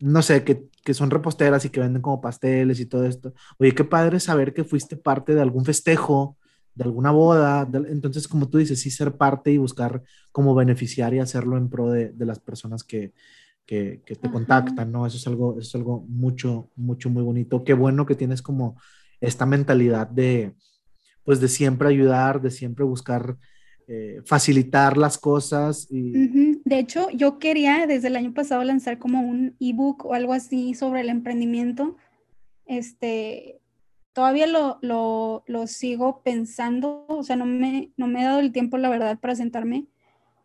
no sé, que, que, son reposteras y que venden como pasteles y todo esto. Oye, qué padre saber que fuiste parte de algún festejo de alguna boda. entonces, como tú dices, sí ser parte y buscar cómo beneficiar y hacerlo en pro de, de las personas que, que, que te contactan, ¿no? Eso es algo, eso es algo mucho, mucho, muy bonito. Qué bueno que tienes como esta mentalidad de, pues, de siempre ayudar, de siempre buscar eh, facilitar las cosas. De hecho, yo quería desde el año pasado lanzar como un ebook o algo así sobre el emprendimiento. Este, todavía lo, lo, lo, sigo pensando, o sea, no me, no me he dado el tiempo, la verdad, para sentarme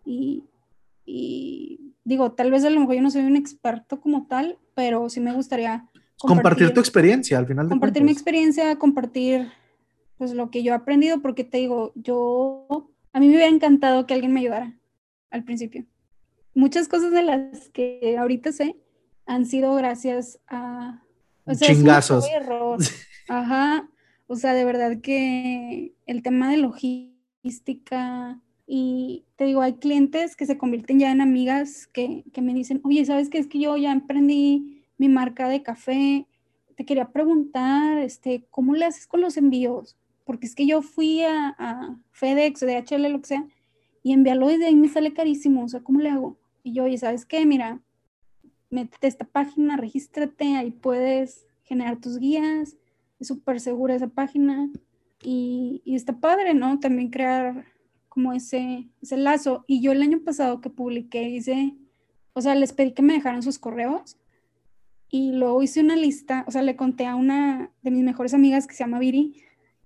y, y, digo, tal vez a lo mejor yo no soy un experto como tal, pero sí me gustaría compartir, tu experiencia al final. compartir mi experiencia, compartir pues lo que yo he aprendido, porque te digo, yo, a mí me hubiera encantado que alguien me ayudara al principio. Muchas cosas de las que ahorita sé han sido gracias a... O sea, Chingazos. Ajá, o sea, de verdad que el tema de logística y te digo, hay clientes que se convierten ya en amigas que, me dicen, oye, ¿sabes qué? Es que yo ya emprendí mi marca de café, te quería preguntar, este, ¿cómo le haces con los envíos? Porque es que yo fui a, a FedEx, DHL, lo que sea, y enviarlo desde ahí me sale carísimo, o sea, ¿cómo le hago? Y yo, oye, ¿sabes qué? Mira, métete a esta página, regístrate, ahí puedes generar tus guías, es súper segura esa página y, está padre, ¿no? También crear como ese, ese lazo. Y yo el año pasado que publiqué hice, o sea, les pedí que me dejaran sus correos y luego hice una lista, o sea, le conté a una de mis mejores amigas que se llama Viri.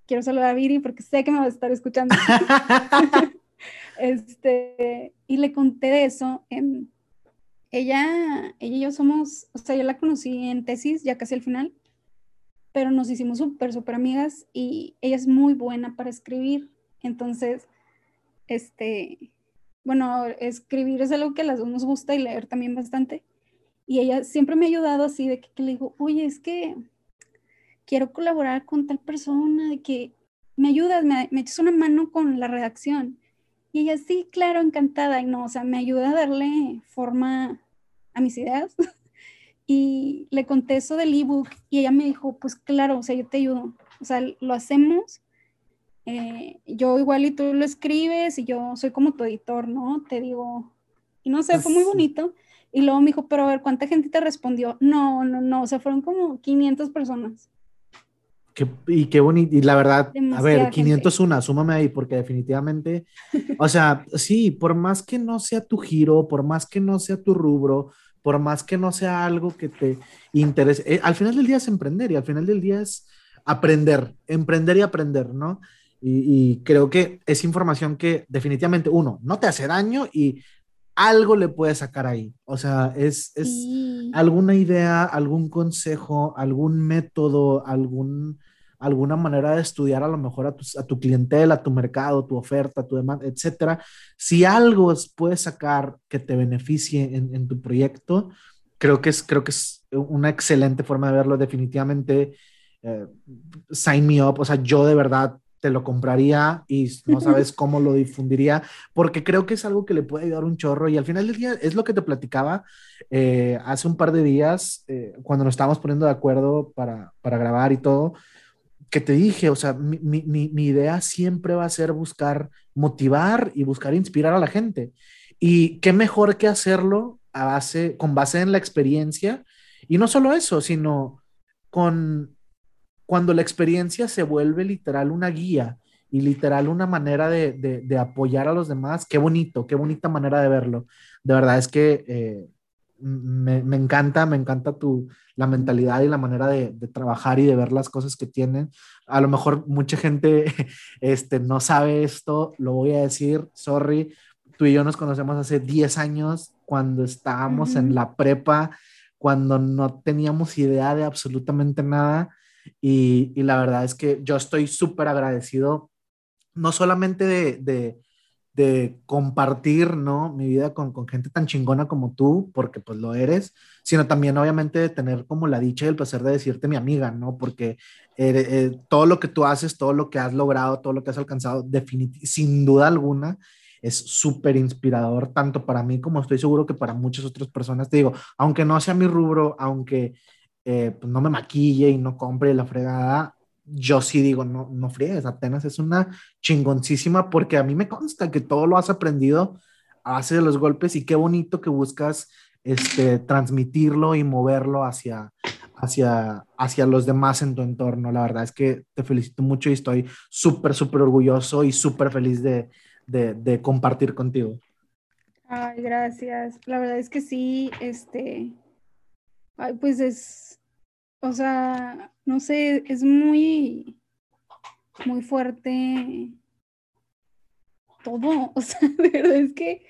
Quiero saludar a Viri porque sé que me va a estar escuchando. este, y le conté de eso en, ella, ella y yo somos, o sea, yo la conocí en tesis, ya casi al final, pero nos hicimos súper, súper amigas y ella es muy buena para escribir. Entonces, este, bueno, escribir es algo que a las dos nos gusta y leer también bastante. Y ella siempre me ha ayudado así de que, le digo, oye, es que quiero colaborar con tal persona, de que me ayudas, me, me echas una mano con la redacción. Y ella, sí, claro, encantada. Y no, o sea, me ayuda a darle forma a mis ideas. y le conté eso del ebook y ella me dijo, pues claro, o sea, yo te ayudo. O sea, lo hacemos. Eh, yo igual y tú lo escribes y yo soy como tu editor, ¿no? Te digo, y no sé, fue muy bonito. Y luego me dijo, pero a ver, ¿cuánta gente te respondió? No, no, no, o sea, fueron como 500 personas. y qué bonito, y la verdad, a ver, 501, súmame ahí, porque definitivamente, o sea, sí, por más que no sea tu giro, por más que no sea tu rubro, por más que no sea algo que te interese, eh, al final del día es emprender y al final del día es aprender, emprender y aprender, ¿no? Y, y, creo que es información que definitivamente, uno, no te hace daño y algo le puedes sacar ahí. O sea, es, es alguna idea, algún consejo, algún método, algún, alguna manera de estudiar a lo mejor a tu, a tu clientela, a tu mercado, tu oferta, tu demanda, etcétera. Si algo puedes sacar que te beneficie en, en, tu proyecto, creo que es, creo que es una excelente forma de verlo. Definitivamente, eh, sign me up. O sea, yo de verdad te lo compraría y no sabes cómo lo difundiría, porque creo que es algo que le puede ayudar un chorro y al final del día es lo que te platicaba eh, hace un par de días, eh, cuando nos estábamos poniendo de acuerdo para, para grabar y todo, que te dije, o sea, mi, mi, mi, idea siempre va a ser buscar motivar y buscar inspirar a la gente. Y qué mejor que hacerlo a base, con base en la experiencia. Y no solo eso, sino con cuando la experiencia se vuelve literal una guía y literal una manera de, de, apoyar a los demás, qué bonito, qué bonita manera de verlo. De verdad es que eh, me, me, encanta, me encanta tu, la mentalidad y la manera de, de, trabajar y de ver las cosas que tienen. A lo mejor mucha gente este, no sabe esto, lo voy a decir, sorry, tú y yo nos conocemos hace 10 años cuando estábamos uh -huh. en la prepa, cuando no teníamos idea de absolutamente nada y, y la verdad es que yo estoy súper agradecido, no solamente de, de, compartir, ¿no? Mi vida con, con, gente tan chingona como tú, porque pues lo eres, sino también obviamente de tener como la dicha y el placer de decirte mi amiga, ¿no? Porque eh, eh, todo lo que tú haces, todo lo que has logrado, todo lo que has alcanzado, sin duda alguna, es súper inspirador, tanto para mí como estoy seguro que para muchas otras personas. Te digo, aunque no sea mi rubro, aunque eh, pues no me maquille y no compre la fregada, yo sí digo, no, no friegues, apenas es una chingoncísima porque a mí me consta que todo lo has aprendido de los golpes y qué bonito que buscas este, transmitirlo y moverlo hacia, hacia, hacia los demás en tu entorno. La verdad es que te felicito mucho y estoy súper, súper orgulloso y súper feliz de, de compartir contigo. Ay, gracias. La verdad es que sí, este, Ay, pues es, o sea, no sé, es muy, muy fuerte todo. O sea, de verdad es que,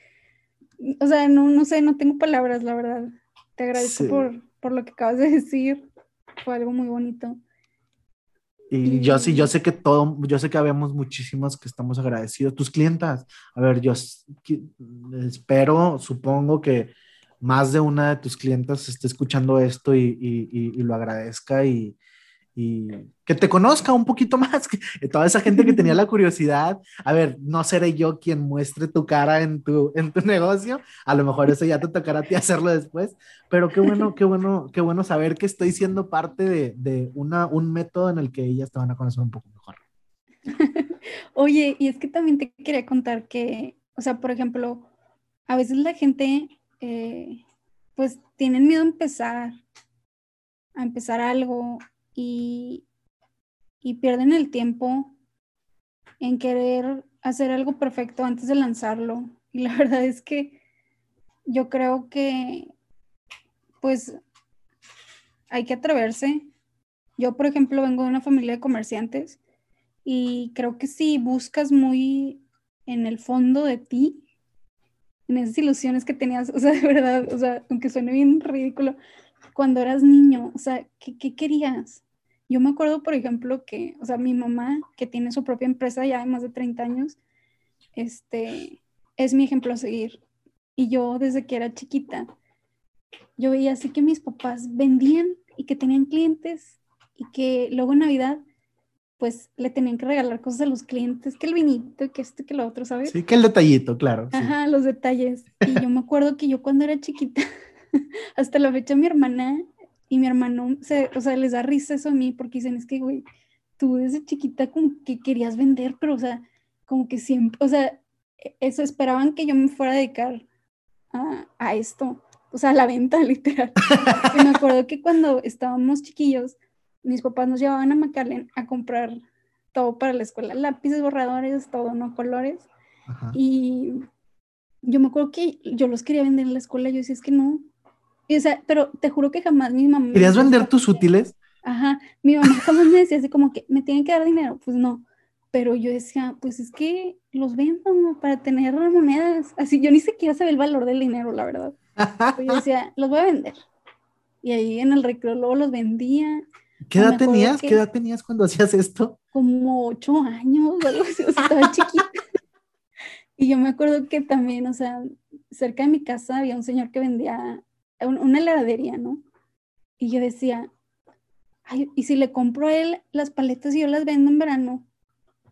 o sea, no, no sé, no tengo palabras, la verdad. Te agradezco sí. por, por lo que acabas de decir. Fue algo muy bonito. Y yo sí, yo sé que todo, yo sé que habemos muchísimos que estamos agradecidos. Tus clientas, a ver, yo espero, supongo que más de una de tus clientes esté escuchando esto y, y, y, lo agradezca y, que te conozca un poquito más, toda esa gente que tenía la curiosidad, a ver, no seré yo quien muestre tu cara en tu, en tu negocio, a lo mejor eso ya te tocará a ti hacerlo después, pero qué bueno, qué bueno, qué bueno saber que estoy siendo parte de, de una, un método en el que ellas te van a conocer un poco mejor. Oye, y es que también te quería contar que, o sea, por ejemplo, a veces la gente eh, pues tienen miedo a empezar, a empezar algo y, y pierden el tiempo en querer hacer algo perfecto antes de lanzarlo. Y la verdad es que yo creo que pues hay que atreverse. Yo, por ejemplo, vengo de una familia de comerciantes y creo que si buscas muy en el fondo de ti, en esas ilusiones que tenías, o sea, de verdad, o sea, aunque suene bien ridículo, cuando eras niño, o sea, ¿qué, qué querías? Yo me acuerdo, por ejemplo, que, o sea, mi mamá, que tiene su propia empresa ya de más de 30 años, este, es mi ejemplo a seguir. Y yo desde que era chiquita, yo veía así que mis papás vendían y que tenían clientes y que luego en Navidad pues le tenían que regalar cosas a los clientes, que el vinito, que esto, que lo otro, ¿sabes? Sí, que el detallito, claro. Ajá, los detalles. Y yo me acuerdo que yo cuando era chiquita, hasta la fecha mi hermana y mi hermano, se, o sea, les da risa eso a mí porque dicen, es que, güey, tú desde chiquita como que querías vender, pero, o sea, como que siempre, o sea, e, eso esperaban que yo me fuera a dedicar a, a esto, o sea, a la venta, literal. y me acuerdo que cuando estábamos chiquillos, mis papás nos llevaban a McAllen a comprar todo para la escuela, lápices, borradores, todo, ¿no? Colores. Y yo me acuerdo que yo los quería vender en la escuela, yo decía, es que no, o sea, pero te juro que jamás mi mamá... ¿Querías vender tus útiles? Ajá, mi mamá jamás me decía así como que me tienen que dar dinero, pues no. Pero yo decía, pues es que los vendo para tener monedas. Así, yo ni siquiera sabía el valor del dinero, la verdad. Pero yo decía, los voy a vender. Y ahí en el recreo luego los vendía. ¿Qué edad tenías? ¿Qué edad tenías cuando hacías esto? Como ocho años, algo así, o sea, estaba chiquita. y yo me acuerdo que también, o sea, cerca de mi casa había un señor que vendía una heladería, ¿no? Y yo decía, Ay, y si le compro a él las paletas y yo las vendo en verano,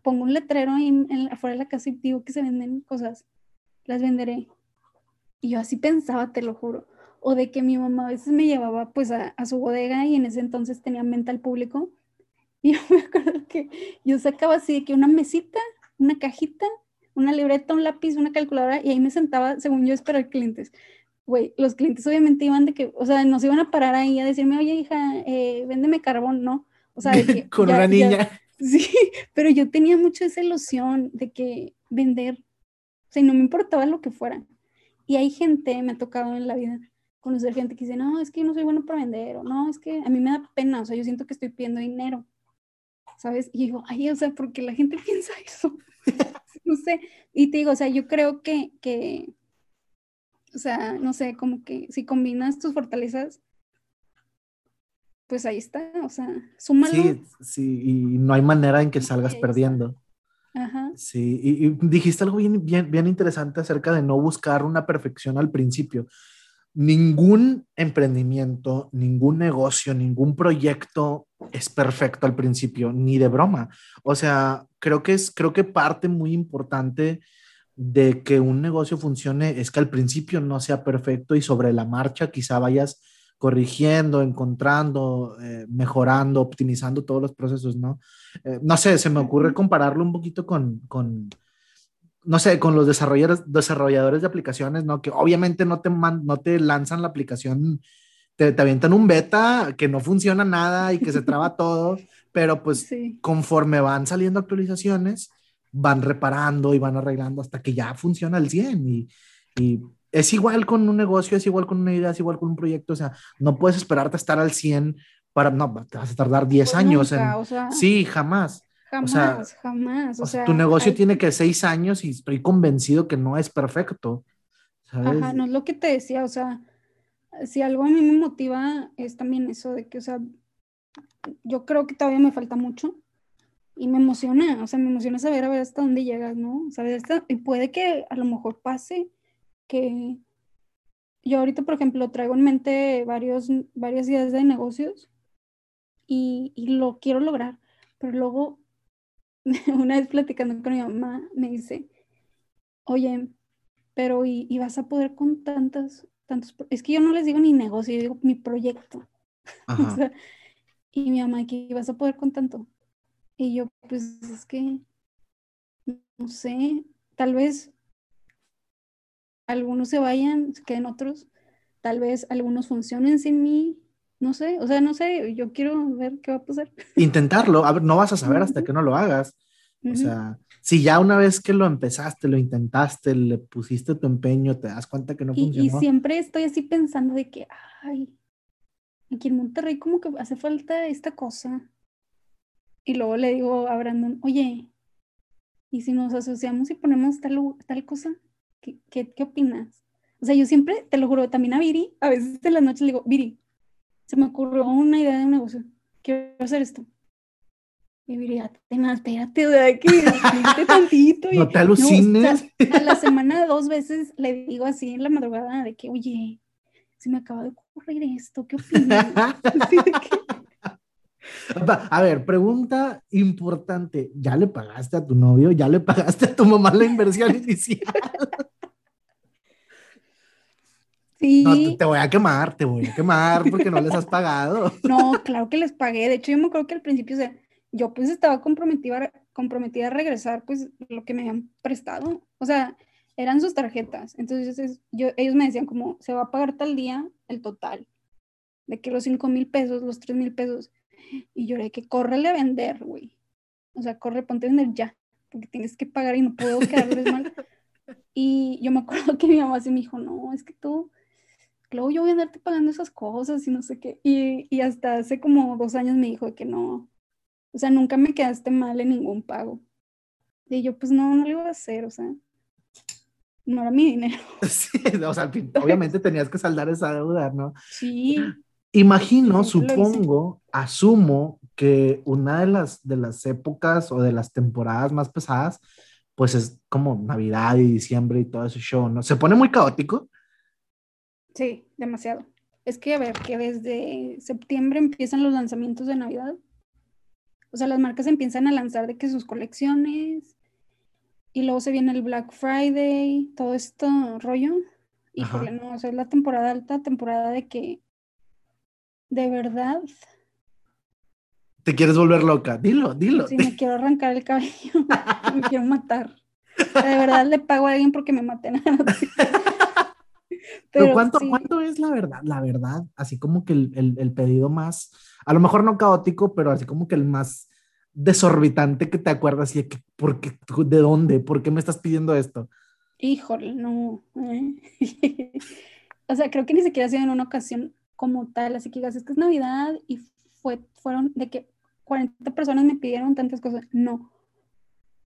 pongo un letrero ahí en, afuera de la casa y digo que se venden cosas, las venderé. Y yo así pensaba, te lo juro. O de que mi mamá a veces me llevaba pues a, a su bodega y en ese entonces tenía venta al público. Y yo me acuerdo que yo sacaba así de que una mesita, una cajita, una libreta, un lápiz, una calculadora y ahí me sentaba, según yo, a esperar clientes güey, los clientes obviamente iban de que, o sea, nos iban a parar ahí a decirme, oye, hija, eh, véndeme carbón, ¿no? O sea, de que, con una niña. sí, pero yo tenía mucho esa ilusión de que vender, o sea, no me importaba lo que fuera. Y hay gente, me ha tocado en la vida conocer gente que dice, no, es que yo no soy bueno para vender, o no, es que a mí me da pena, o sea, yo siento que estoy pidiendo dinero, ¿sabes? Y digo, ay, o sea, ¿por qué la gente piensa eso? no sé, y te digo, o sea, yo creo que, que o sea, no sé, como que si combinas tus fortalezas, pues ahí está, o sea, súmalo. Sí, sí, y no hay manera en que salgas perdiendo. Ajá. Sí, y, dijiste algo bien, bien, bien interesante acerca de no buscar una perfección al principio. Ningún emprendimiento, ningún negocio, ningún proyecto es perfecto al principio, ni de broma. O sea, creo que es, creo que parte muy importante de que un negocio funcione es que al principio no sea perfecto y sobre la marcha quizá vayas corrigiendo, encontrando, eh, mejorando, optimizando todos los procesos, ¿no? Eh, no sé, se me ocurre compararlo un poquito con, con no sé, con los desarrolladores, desarrolladores de aplicaciones, ¿no? Que obviamente no te, no te lanzan la aplicación, te, te, avientan un beta que no funciona nada y que se traba todo, pero pues conforme van saliendo actualizaciones, van reparando y van arreglando hasta que ya funciona al 100 y, y es igual con un negocio, es igual con una idea, es igual con un proyecto, o sea, no puedes esperarte a estar al 100 para, no, te vas a tardar 10 pues años. en, sí, jamás. Jamás, jamás. O, sea, tu negocio tiene que 6 años y estoy convencido que no es perfecto. Ajá, no es lo que te decía, o sea, si algo a mí me motiva es también eso de que, o sea, yo creo que todavía me falta mucho, y me emociona, o sea, me emociona saber a ver hasta dónde llegas, ¿no? Saber hasta, y puede que a lo mejor pase que yo ahorita, por ejemplo, traigo en mente varios, varias ideas de negocios y, y lo quiero lograr, pero luego, una vez platicando con mi mamá, me dice, oye, pero ¿y, y vas a poder con tantas, tantos, es que yo no les digo ni negocio, yo digo mi proyecto. o sea, y mi mamá, ¿qué vas a poder con tanto? Y yo, pues es que, no sé, tal vez algunos se vayan, se queden otros, tal vez algunos funcionen sin mí, no sé, o sea, no sé, yo quiero ver qué va a pasar. Intentarlo, a ver, no vas a saber hasta que no lo hagas. O sea, si ya una vez que lo empezaste, lo intentaste, le pusiste tu empeño, te das cuenta que no y, funcionó. Y siempre estoy así pensando de que, ay, aquí en Monterrey como que hace falta esta cosa. Y luego le digo a Brandon, oye, ¿y si nos asociamos y ponemos tal, tal cosa? ¿qué, qué, qué opinas? O sea, yo siempre, te lo juro, también a Viri, a veces en las noches le digo, Viri, se me ocurrió una idea de un negocio, quiero hacer esto. Y Viri, nada, espérate, o sea, que tantito. Y, no te alucines. a la semana dos veces le digo así en la madrugada de que, oye, se me acaba de ocurrir esto, ¿qué opinas? A ver, pregunta importante. ¿Ya le pagaste a tu novio? ¿Ya le pagaste a tu mamá la inversión inicial? Sí. No, te, voy a quemar, te voy a quemar porque no les has pagado. No, claro que les pagué. De hecho, yo me acuerdo que al principio, o sea, yo pues estaba comprometida, comprometida a regresar pues lo que me habían prestado. O sea, eran sus tarjetas. Entonces, yo, ellos me decían como, se va a pagar tal día el total. De que los 5 mil pesos, los 3 mil pesos. Y lloré que córrele a vender, güey. O sea, corre, ponte a vender ya, porque tienes que pagar y no puedo quedarles mal. Y yo me acuerdo que mi mamá se me dijo, no, es que tú, luego yo voy a andarte pagando esas cosas y no sé qué. Y, y hasta hace como dos años me dijo que no, o sea, nunca me quedaste mal en ningún pago. Y yo, pues no, no lo iba a hacer, o sea, no era mi dinero. Sí, o sea, obviamente tenías que saldar esa deuda, ¿no? Sí. Imagino, supongo, asumo que una de las, de las épocas o de las temporadas más pesadas, pues es como Navidad y diciembre y todo ese show, ¿no? ¿Se pone muy caótico? Sí, demasiado. Es que, a ver, que desde septiembre empiezan los lanzamientos de Navidad. O sea, las marcas empiezan a lanzar de que sus colecciones y luego se viene el Black Friday, todo esto rollo. Híjole, no, o sea, es la temporada alta, temporada de que de verdad. Te quieres volver loca, dilo, dilo. Sí, me quiero arrancar el cabello, me quiero matar. de verdad le pago a alguien porque me maten. Pero, ¿cuánto, ¿cuánto es la verdad? La verdad, así como que el, el, pedido más, a lo mejor no caótico, pero así como que el más desorbitante que te acuerdas y que, ¿por qué, ¿de dónde? ¿Por qué me estás pidiendo esto? Híjole, no. ¿eh? o sea, creo que ni siquiera ha sido en una ocasión como tal, así que digas, es que es Navidad y fue, fueron de que 40 personas me pidieron tantas cosas. No.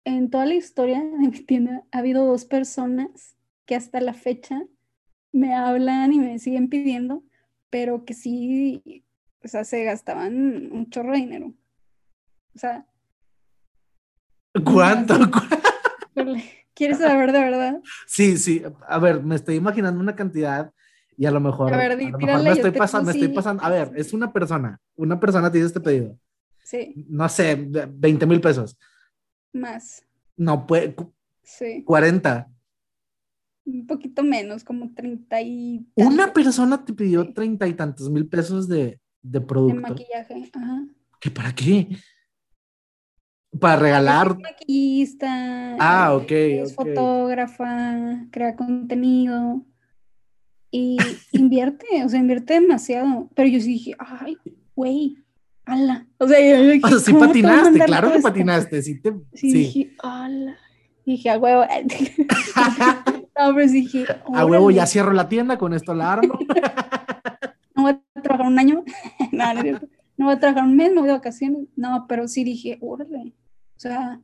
En toda la historia de mi tienda ha habido dos personas que hasta la fecha me hablan y me siguen pidiendo, pero que sí, o sea, se gastaban un chorro de dinero. O sea. ¿Cuánto? ¿Quieres saber de verdad? Sí, sí. A ver, me estoy imaginando una cantidad y a lo mejor, a ver, me estoy pasando, me estoy pasando. A ver, es una persona, una persona te hizo este pedido. Sí. No sé, 20 mil pesos. Más. No puede. Sí. 40. Un poquito menos, como 30 y. Una persona te pidió treinta y tantos mil pesos de, de producto. De maquillaje, ajá. ¿Qué para qué? Para regalar. Es maquillista. Ah, ok. Es fotógrafa, crea contenido y invierte, o sea, invierte demasiado. Pero yo sí dije, ay, güey, ala. O sea, yo dije, o sea, sí patinaste, claro que patinaste. Sí, te, sí, dije, ala. Dije, a huevo. no, pero sí dije, a huevo, ya cierro la tienda, con esto la armo. no voy a trabajar un año. no, no, no voy a trabajar un mes, me voy de vacaciones. No, pero sí dije, órale. O sea,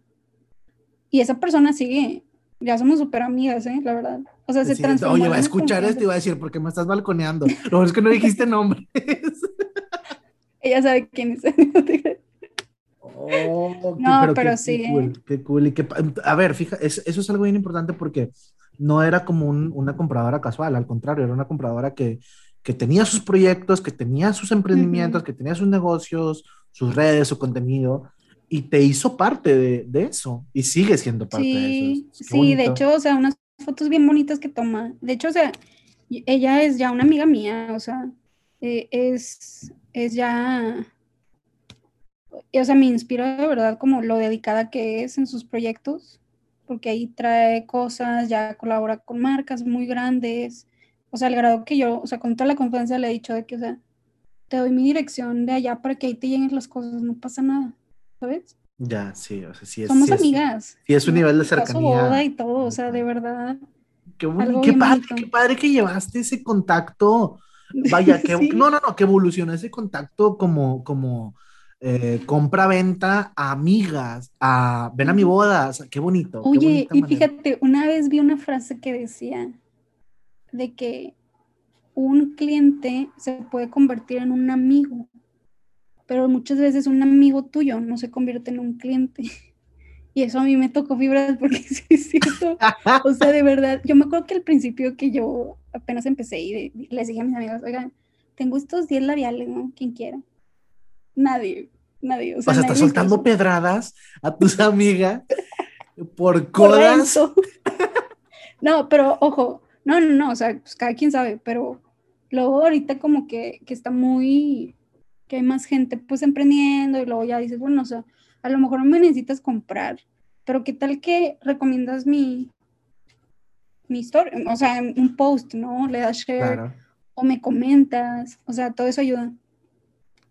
y esa persona sigue, ya somos súper amigas, ¿eh? La verdad. O sea, se transformó. Oye, va a escuchar esto y va a decir, ¿por qué me estás balconeando? Lo es que no dijiste nombres. Ella sabe quién es. oh, no, pero, sí. Qué cool, qué cool. Y a ver, fija, eso es algo bien importante porque no era como una compradora casual, al contrario, era una compradora que, que tenía sus proyectos, que tenía sus emprendimientos, que tenía sus negocios, sus redes, su contenido, y te hizo parte de, de eso, y sigue siendo parte de eso. sí, de hecho, o sea, unas fotos bien bonitas que toma. De hecho, o sea, ella es ya una amiga mía, o sea, eh, es, es ya, o sea, me inspira de verdad como lo dedicada que es en sus proyectos, porque ahí trae cosas, ya colabora con marcas muy grandes, o sea, al grado que yo, o sea, con toda la confianza le he dicho de que, o sea, te doy mi dirección de allá para que ahí te lleguen las cosas, no pasa nada. ¿sabes? Ya, sí, o sea, sí es. Somos amigas. Sí, es un nivel de cercanía. boda y todo, o sea, de verdad. Qué, qué padre, qué padre que llevaste ese contacto. Vaya, que no, no, no, que evolucionó ese contacto como, como eh, compra-venta a amigas, a ven a mi boda, qué bonito. Oye, y fíjate, una vez vi una frase que decía de que un cliente se puede convertir en un amigo, pero muchas veces un amigo tuyo no se convierte en un cliente. Y eso a mí me tocó fibras porque sí es cierto. O sea, de verdad, yo me acuerdo que al principio que yo apenas empecé y les dije a mis amigos, oigan, tengo estos 10 labiales, ¿no? Quien quiera. Nadie, nadie. O sea, estás soltando pedradas a tus amigas por codas. no, pero ojo, no, no, no, o sea, pues cada quien sabe, pero luego ahorita como que, que está muy, que hay más gente pues emprendiendo y luego ya dices, bueno, o sea, a lo mejor no me necesitas comprar, pero qué tal que recomiendas mi, mi historia, o sea, un post, ¿no? Le das share o me comentas, o sea, todo eso ayuda.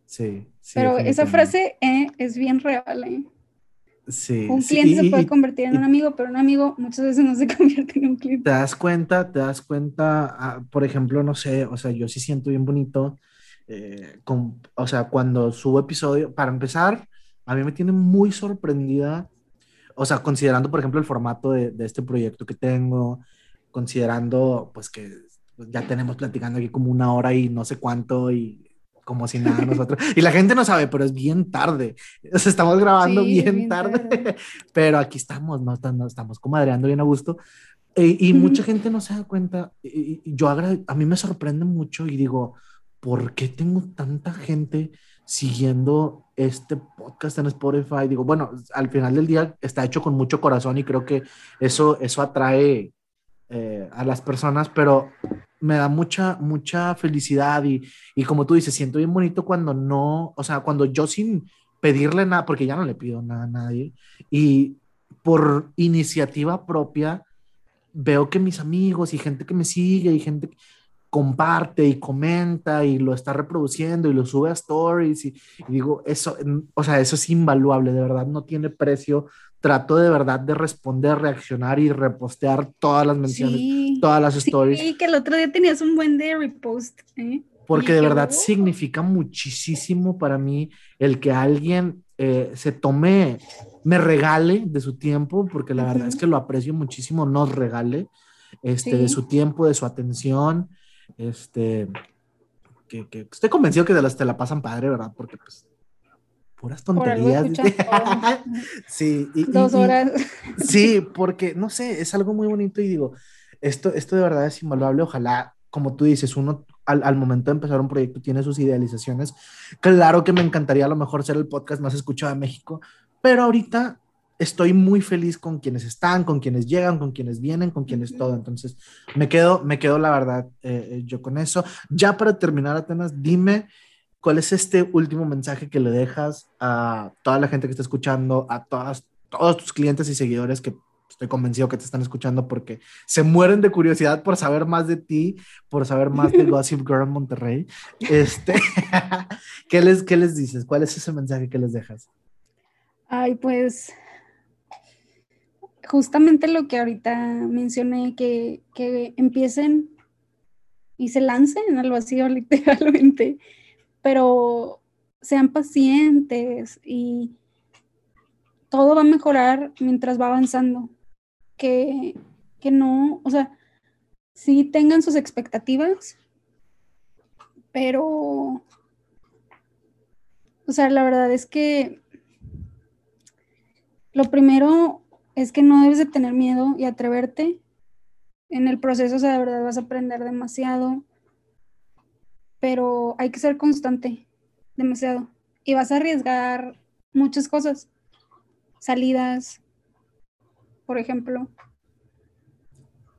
Sí, sí. Pero esa frase eh, es bien real, ¿eh? Sí. Un cliente se puede convertir en un amigo, pero un amigo muchas veces no se convierte en un cliente. Te das cuenta, te das cuenta, ah, por ejemplo, no sé, o sea, yo sí siento bien bonito, eh, con, o sea, cuando subo episodio, para empezar, a mí me tiene muy sorprendida, o sea, considerando, por ejemplo, el formato de, este proyecto que tengo, considerando, pues, que ya tenemos platicando aquí como una hora y no sé cuánto y como si nada nosotros. Y la gente no sabe, pero es bien tarde. Sea, estamos grabando bien, tarde, pero aquí estamos, no, estamos comadreando bien a gusto. Y, mucha gente no se da cuenta. Y, yo a mí me sorprende mucho y digo, ¿por qué tengo tanta gente siguiendo este podcast en Spotify. Digo, bueno, al final del día está hecho con mucho corazón y creo que eso, eso atrae eh, a las personas, pero me da mucha, mucha felicidad y, y como tú dices, siento bien bonito cuando no, o sea, cuando yo sin pedirle nada, porque ya no le pido nada a nadie, y por iniciativa propia, veo que mis amigos y gente que me sigue y gente comparte y comenta y lo está reproduciendo y lo sube a stories y, digo, eso, o sea, eso es invaluable, de verdad no tiene precio. Trato de verdad de responder, reaccionar y repostear todas las menciones, todas las stories. Sí, que el otro día tenías un buen de repost. ¿eh? Porque de verdad significa muchísimo para mí el que alguien eh, se tome, me regale de su tiempo, porque la verdad es que lo aprecio muchísimo, nos regale este, de su tiempo, de su atención, este, que, estoy convencido que de las te la pasan padre, ¿verdad? Porque pues puras tonterías. sí, dos horas. sí, porque no sé, es algo muy bonito y digo, esto, esto de verdad es invaluable. Ojalá, como tú dices, uno al, al, momento de empezar un proyecto tiene sus idealizaciones. Claro que me encantaría a lo mejor ser el podcast más escuchado de México, pero ahorita estoy muy feliz con quienes están, con quienes llegan, con quienes vienen, con quienes todo. Entonces, me quedo, me quedo la verdad eh, eh, yo con eso. Ya para terminar, Atenas, dime cuál es este último mensaje que le dejas a toda la gente que está escuchando, a todas, todos tus clientes y seguidores que estoy convencido que te están escuchando porque se mueren de curiosidad por saber más de ti, por saber más de Gossip Girl en Monterrey. Este, ¿qué, les, ¿Qué les dices? ¿Cuál es ese mensaje que les dejas? Ay, pues justamente lo que ahorita mencioné, que, empiecen y se lancen al vacío literalmente, pero sean pacientes y todo va a mejorar mientras va avanzando. Que, que no, o sea, sí tengan sus expectativas, pero, o sea, la verdad es que lo primero es que no debes de tener miedo y atreverte. En el proceso, o sea, de verdad vas a aprender demasiado, pero hay que ser constante, demasiado. Y vas a arriesgar muchas cosas, salidas, por ejemplo,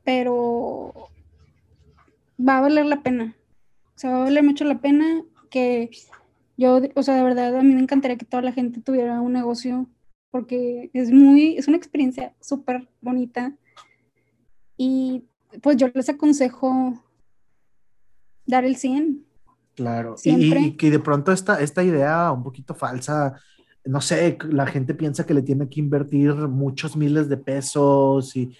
pero va a valer la pena. O sea, va a valer mucho la pena que yo, o sea, de verdad, a mí me encantaría que toda la gente tuviera un negocio porque es muy, es una experiencia súper bonita. Y pues yo les aconsejo dar el 100. Claro, y, que de pronto esta, esta idea un poquito falsa, no sé, la gente piensa que le tiene que invertir muchos miles de pesos y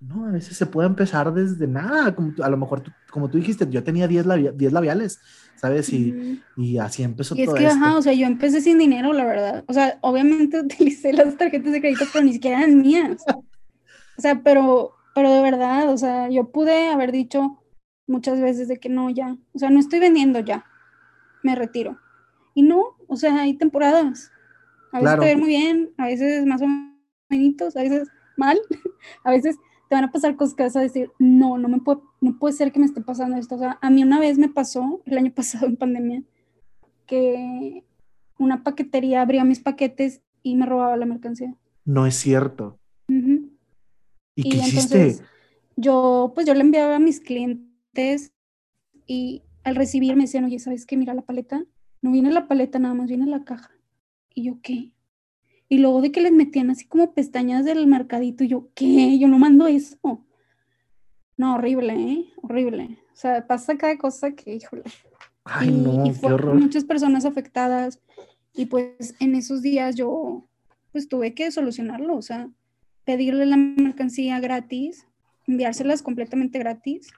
No, a veces se puede empezar desde nada, como a lo mejor, como tú dijiste, yo tenía 10 labiales, ¿sabes? Y, y así empezó y es que, ajá, o sea, yo empecé sin dinero, la verdad. O sea, obviamente utilicé las tarjetas de crédito, pero ni siquiera eran mías. O sea, pero, pero de verdad, o sea, yo pude haber dicho muchas veces de que no, ya, o sea, no estoy vendiendo ya, me retiro. Y no, o sea, hay temporadas. A veces te ven muy bien, a veces más o menos, a veces mal, a veces te van a pasar cosas que vas a decir, no, no me puede, no puede ser que me esté pasando esto. O sea, a mí una vez me pasó, el año pasado en pandemia, que una paquetería abría mis paquetes y me robaba la mercancía. No es cierto. ¿Y, qué hiciste? Yo, pues yo le enviaba a mis clientes y al recibir me decían, oye, ¿sabes qué? Mira la paleta. No viene la paleta, nada más viene la caja. Y yo, ¿qué? Y luego de que les metían así como pestañas del mercadito, y yo, ¿qué? Yo no mando eso. No, horrible, ¿eh? Horrible. O sea, pasa cada cosa que, híjole. Ay, no, qué horror. Muchas personas afectadas. Y pues en esos días yo, pues tuve que solucionarlo. O sea, pedirle la mercancía gratis, enviárselas completamente gratis.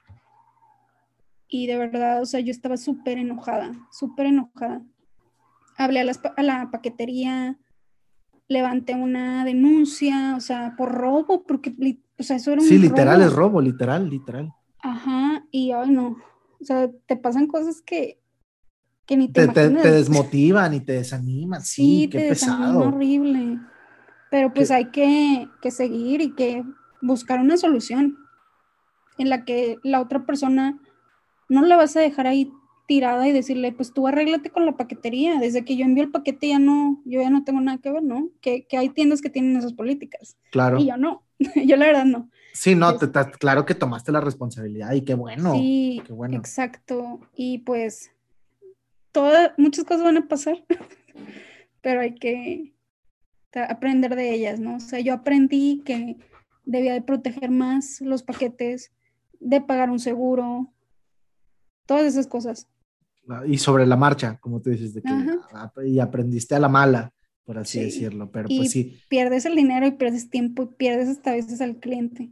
Y de verdad, o sea, yo estaba súper enojada, súper enojada. Hablé a, a la paquetería, levanté una denuncia, o sea, por robo, porque, o sea, eso era un Sí, literal es robo, literal, literal. Ajá, y ay no, o sea, te pasan cosas que, que ni te, te, te, desmotivan y te desaniman, sí, sí qué te pesado. horrible. Pero pues hay que, que seguir y que buscar una solución en la que la otra persona no la vas a dejar ahí tirada y decirle, pues tú arréglate con la paquetería. Desde que yo envío el paquete ya no, yo ya no tengo nada que ver, ¿no? Que, que hay tiendas que tienen esas políticas. Claro. Y yo no, yo la verdad no. Sí, no, te, claro que tomaste la responsabilidad y qué bueno. Sí, qué bueno. exacto. Y pues todas, muchas cosas van a pasar, pero hay que aprender de ellas, ¿no? O sea, yo aprendí que debía de proteger más los paquetes, de pagar un seguro, todas esas cosas. Y sobre la marcha, como tú dices, de que y aprendiste a la mala, por así decirlo, pero pues sí. Pierdes el dinero y pierdes tiempo y pierdes hasta veces al cliente.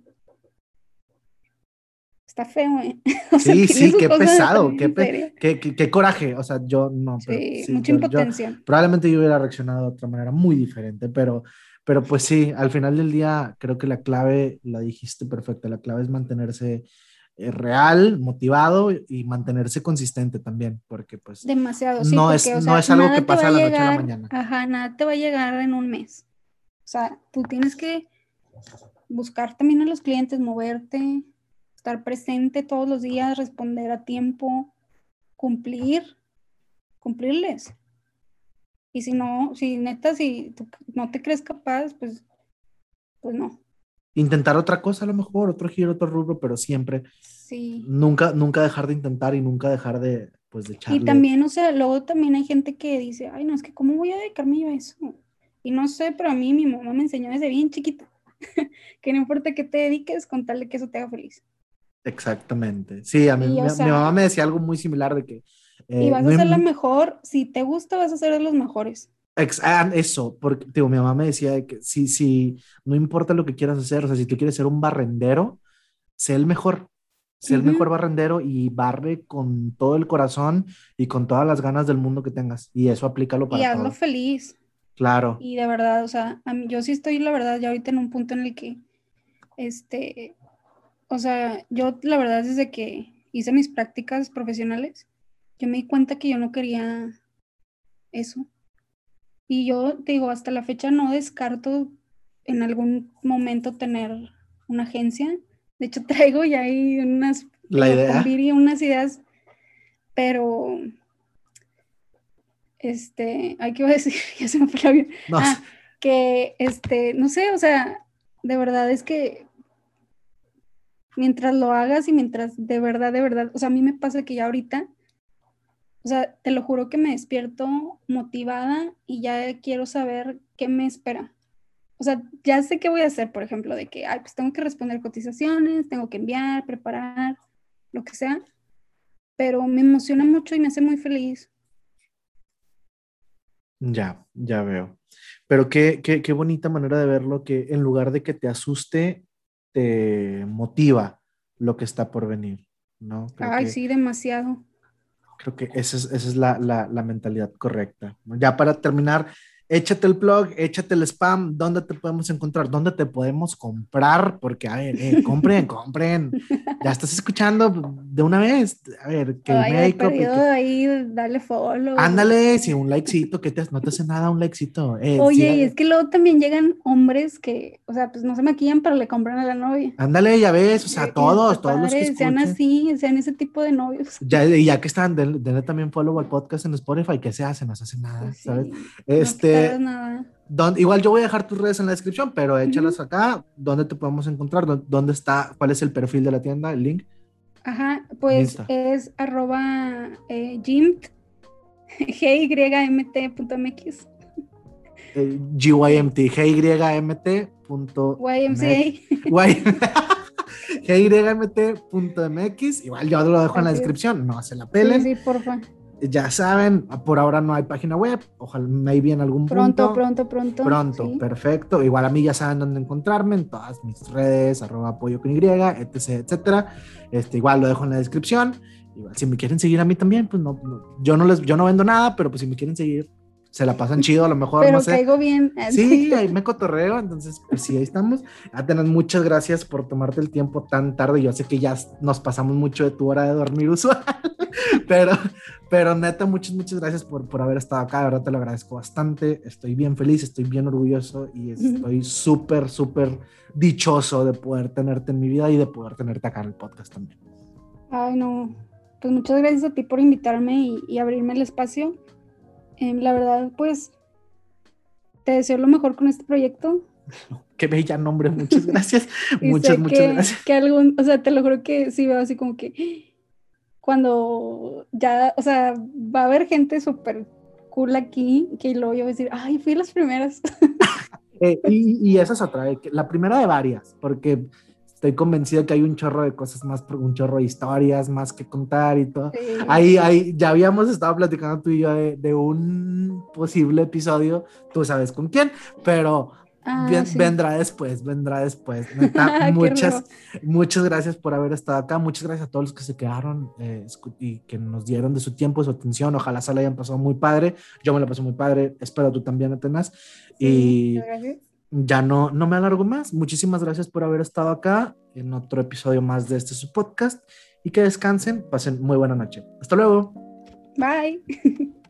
Está feo, ¿eh? sí, sí, qué pesado, qué, qué, coraje. O sea, yo no. sí, mucha impotencia. probablemente yo hubiera reaccionado de otra manera muy diferente, pero, pero pues sí, al final del día creo que la clave, la dijiste perfecta, la clave es mantenerse real, motivado y mantenerse consistente también, porque pues demasiado, no, es, no es algo que pasa de la noche a la mañana. Ajá, nada te va a llegar en un mes. O sea, tú tienes que buscar también a los clientes, moverte, estar presente todos los días, responder a tiempo, cumplir, cumplirles. Y si no, si neta, si tú no te crees capaz, pues, pues no intentar otra cosa a lo mejor, otro giro, otro rubro, pero siempre. Sí. Nunca, nunca dejar de intentar y nunca dejar de, pues, de echarle. Y también, o sea, luego también hay gente que dice, ay, no, es que ¿cómo voy a dedicarme yo a eso? Y no sé, pero a mí mi mamá me enseñó desde bien chiquita que no importa que te dediques, con tal de que eso te haga feliz. Exactamente. Sí, a mí mi, mamá me decía algo muy similar de que... y vas a ser la mejor, si te gusta vas a ser de los mejores. Ah, eso, porque digo, mi mamá me decía que si, si no importa lo que quieras hacer, o sea, si tú quieres ser un barrendero, sé el mejor, sé el mejor barrendero y barre con todo el corazón y con todas las ganas del mundo que tengas. Y eso aplícalo para Y hazlo feliz. Claro. Y de verdad, o sea, a mí, yo sí estoy, la verdad, ya ahorita en un punto en el que, este, o sea, yo la verdad desde que hice mis prácticas profesionales, yo me di cuenta que yo no quería eso. Y yo digo, hasta la fecha no descarto en algún momento tener una agencia. De hecho, traigo ya ahí unas, la idea. unas ideas, pero este, hay que decir, ya se me fue la vida. Ah, que este, no sé, o sea, de verdad es que mientras lo hagas y mientras de verdad, de verdad, o sea, a mí me pasa que ya ahorita o sea, te lo juro que me despierto motivada y ya quiero saber qué me espera. O sea, ya sé qué voy a hacer, por ejemplo, de que, ay, pues tengo que responder cotizaciones, tengo que enviar, preparar, lo que sea. Pero me emociona mucho y me hace muy feliz. Ya, ya veo. Pero qué, qué, qué bonita manera de verlo, que en lugar de que te asuste, te motiva lo que está por venir, ¿no? Ay, sí, demasiado. Creo que esa es, esa es la, la, la mentalidad correcta. Ya para terminar, échate el plug, échate el spam, ¿dónde te podemos encontrar? ¿Dónde te podemos comprar? Porque, a ver, eh, compren, compren. Ya estás escuchando de una vez. A ver, que Ay, periodo ahí, dale follow. Ándale, si un likecito, que te, no te hace nada un likecito. Eh, Oye, y es que luego también llegan hombres que, o sea, pues no se maquillan, pero le compran a la novia. Ándale, ya ves, o sea, todos, todos los que Sean así, sean ese tipo de novios. Ya, ya que están, denle, también follow al podcast en Spotify, que se hace, no se hace nada, pues ¿sabes? Este igual yo voy a dejar tus redes en la descripción, pero échalas acá. ¿Dónde te podemos encontrar? ¿Dónde está? ¿Cuál es el perfil de la tienda? ¿El link? Ajá, pues es arroba eh, gymt, gymt.mx. Eh, GYMT, gymt. gymt.mx. Igual yo lo dejo en la descripción, no se la pelen. Sí, sí, porfa ya saben, por ahora no hay página web, ojalá maybe en algún punto. Pronto, pronto, pronto. Pronto, perfecto. Igual a mí ya saben dónde encontrarme en todas mis redes, arroba apoyo con Y, etc, etcétera. Este, igual lo dejo en la descripción. Igual, si me quieren seguir a mí también, pues no, yo no les, yo no vendo nada, pero pues si me quieren seguir, se la pasan chido, a lo mejor. Pero no sé. caigo bien. Sí, ahí me cotorreo, entonces, pues sí, ahí estamos. Atenas, muchas gracias por tomarte el tiempo tan tarde. Yo sé que ya nos pasamos mucho de tu hora de dormir usual, pero, pero neta, muchas, muchas gracias por, por haber estado acá. De verdad te lo agradezco bastante. Estoy bien feliz, estoy bien orgulloso y estoy súper, súper dichoso de poder tenerte en mi vida y de poder tenerte acá en el podcast también. Ay, no. Pues muchas gracias a ti por invitarme y, y abrirme el espacio Em, la verdad, pues te deseo lo mejor con este proyecto. Qué bella nombre, muchas gracias. muchas, muchas gracias. Que algún, o sea, te lo juro que sí veo así como que cuando ya, o sea, va a haber gente súper cool aquí que luego yo voy a decir, ay, fui las primeras. Eh, y, y esa es otra, la primera de varias, porque estoy convencido que hay un chorro de cosas más, un chorro de historias más que contar y todo. Ahí, ahí, ya habíamos estado platicando tú y yo de, un posible episodio, tú sabes con quién, pero ah, vendrá después, vendrá después. muchas, muchas gracias por haber estado acá, muchas gracias a todos los que se quedaron eh, y que nos dieron de su tiempo, de su atención. Ojalá se la hayan pasado muy padre. Yo me la pasé muy padre, espero tú también, Atenas. y gracias ya no, no me alargo más. Muchísimas gracias por haber estado acá en otro episodio más de este su podcast y que descansen, pasen muy buena noche. Hasta luego. Bye.